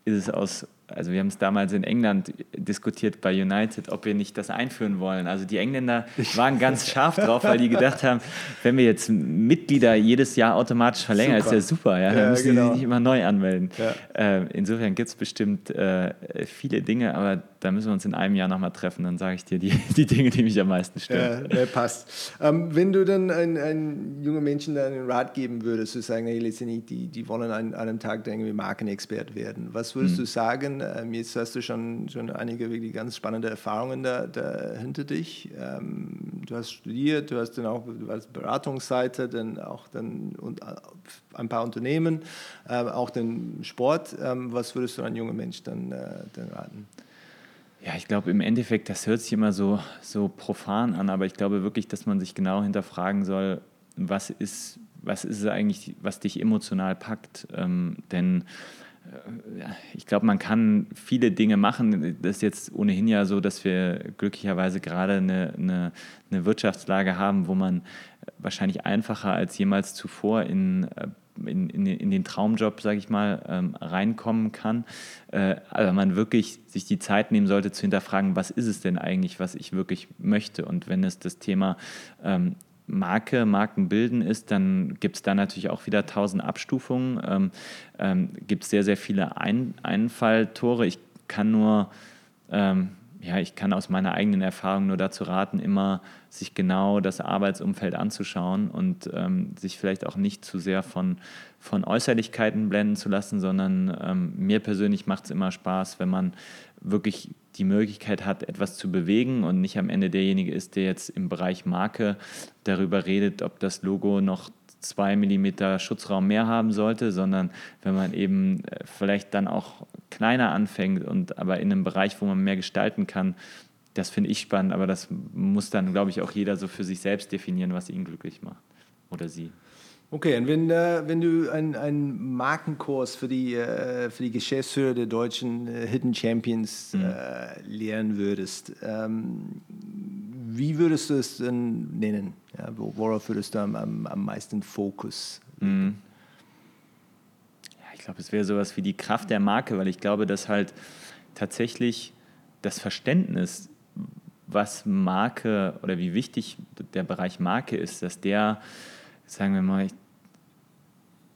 ist es aus also wir haben es damals in England diskutiert bei United, ob wir nicht das einführen wollen. Also die Engländer waren ganz scharf drauf, weil die gedacht haben, wenn wir jetzt Mitglieder jedes Jahr automatisch verlängern, super. ist ja super, ja? dann ja, müssen genau. sie sich nicht immer neu anmelden. Ja. Äh, insofern gibt es bestimmt äh, viele Dinge, aber da müssen wir uns in einem Jahr nochmal treffen, dann sage ich dir die, [laughs] die Dinge, die mich am meisten stören. Ja, passt. Ähm, wenn du dann einen jungen Menschen einen Rat geben würdest, zu sagen, hey, letztendlich, die, die wollen an einem Tag irgendwie Markenexpert werden, was würdest hm. du sagen? Ähm, jetzt hast du schon, schon einige wirklich ganz spannende Erfahrungen da, da hinter dich. Ähm, du hast studiert, du hast dann auch warst Beratungsseite, dann auch dann und, äh, ein paar Unternehmen, äh, auch den Sport. Ähm, was würdest du einem jungen Menschen dann, äh, dann raten? Ja, ich glaube im Endeffekt, das hört sich immer so, so profan an, aber ich glaube wirklich, dass man sich genau hinterfragen soll, was ist, was ist es eigentlich, was dich emotional packt. Ähm, denn ich glaube, man kann viele Dinge machen. Das ist jetzt ohnehin ja so, dass wir glücklicherweise gerade eine, eine, eine Wirtschaftslage haben, wo man wahrscheinlich einfacher als jemals zuvor in äh, in, in, in den Traumjob, sage ich mal, ähm, reinkommen kann. Äh, aber man wirklich sich die Zeit nehmen sollte zu hinterfragen, was ist es denn eigentlich, was ich wirklich möchte. Und wenn es das Thema ähm, Marke, Markenbilden ist, dann gibt es da natürlich auch wieder tausend Abstufungen. Ähm, ähm, gibt es sehr, sehr viele Ein Einfalltore. Ich kann nur ähm, ja, ich kann aus meiner eigenen Erfahrung nur dazu raten, immer sich genau das Arbeitsumfeld anzuschauen und ähm, sich vielleicht auch nicht zu sehr von, von Äußerlichkeiten blenden zu lassen, sondern ähm, mir persönlich macht es immer Spaß, wenn man wirklich die Möglichkeit hat, etwas zu bewegen und nicht am Ende derjenige ist, der jetzt im Bereich Marke darüber redet, ob das Logo noch zwei Millimeter Schutzraum mehr haben sollte, sondern wenn man eben äh, vielleicht dann auch kleiner anfängt und aber in einem Bereich, wo man mehr gestalten kann, das finde ich spannend, aber das muss dann, glaube ich, auch jeder so für sich selbst definieren, was ihn glücklich macht oder sie. Okay, und wenn, äh, wenn du einen Markenkurs für die, äh, für die Geschäftsführer der deutschen äh, Hidden Champions mhm. Äh, lehren würdest, ähm, wie würdest du es denn nennen? Ja, worauf würdest du am, am, am meisten Fokus? Mhm. Ja, ich glaube, es wäre sowas wie die Kraft der Marke, weil ich glaube, dass halt tatsächlich das Verständnis, was Marke oder wie wichtig der Bereich Marke ist, dass der, sagen wir mal,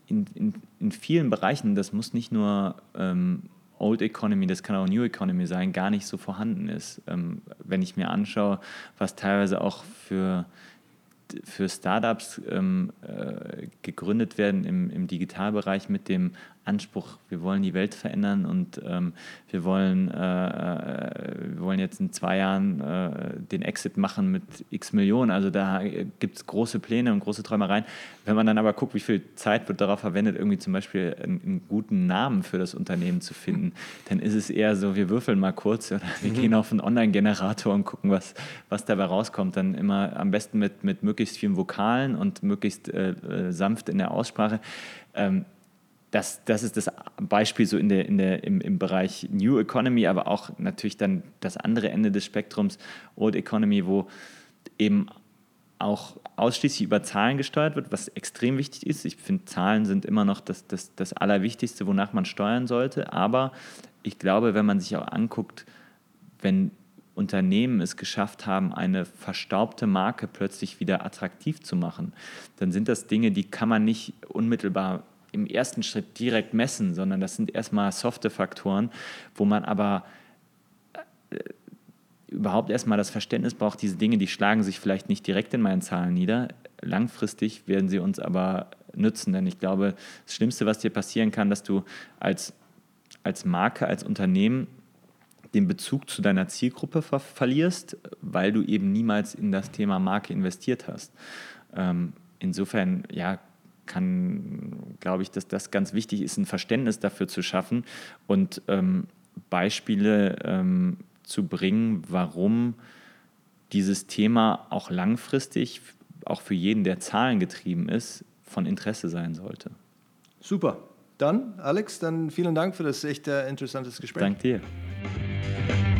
in, in, in vielen Bereichen, das muss nicht nur ähm, Old Economy, das kann auch New Economy sein, gar nicht so vorhanden ist. Ähm, wenn ich mir anschaue, was teilweise auch für für Startups ähm, äh, gegründet werden im, im Digitalbereich mit dem Anspruch, wir wollen die Welt verändern und ähm, wir, wollen, äh, äh, wir wollen jetzt in zwei Jahren äh, den Exit machen mit x Millionen. Also da gibt es große Pläne und große Träumereien. Wenn man dann aber guckt, wie viel Zeit wird darauf verwendet, irgendwie zum Beispiel einen, einen guten Namen für das Unternehmen zu finden, [laughs] dann ist es eher so, wir würfeln mal kurz oder wir mhm. gehen auf einen Online-Generator und gucken, was, was dabei rauskommt. Dann immer am besten mit, mit möglichst vielen Vokalen und möglichst äh, äh sanft in der Aussprache. Ähm, das, das ist das Beispiel so in der, in der, im, im Bereich New Economy, aber auch natürlich dann das andere Ende des Spektrums, Old Economy, wo eben auch ausschließlich über Zahlen gesteuert wird, was extrem wichtig ist. Ich finde, Zahlen sind immer noch das, das, das Allerwichtigste, wonach man steuern sollte. Aber ich glaube, wenn man sich auch anguckt, wenn Unternehmen es geschafft haben, eine verstaubte Marke plötzlich wieder attraktiv zu machen, dann sind das Dinge, die kann man nicht unmittelbar im ersten Schritt direkt messen, sondern das sind erstmal softe Faktoren, wo man aber äh, überhaupt erstmal das Verständnis braucht, diese Dinge, die schlagen sich vielleicht nicht direkt in meinen Zahlen nieder. Langfristig werden sie uns aber nützen, denn ich glaube, das Schlimmste, was dir passieren kann, dass du als, als Marke, als Unternehmen den Bezug zu deiner Zielgruppe ver verlierst, weil du eben niemals in das Thema Marke investiert hast. Ähm, insofern, ja, kann, glaube ich, dass das ganz wichtig ist, ein Verständnis dafür zu schaffen und ähm, Beispiele ähm, zu bringen, warum dieses Thema auch langfristig, auch für jeden, der zahlengetrieben ist, von Interesse sein sollte. Super. Dann, Alex, dann vielen Dank für das echt äh, interessantes Gespräch. Danke dir.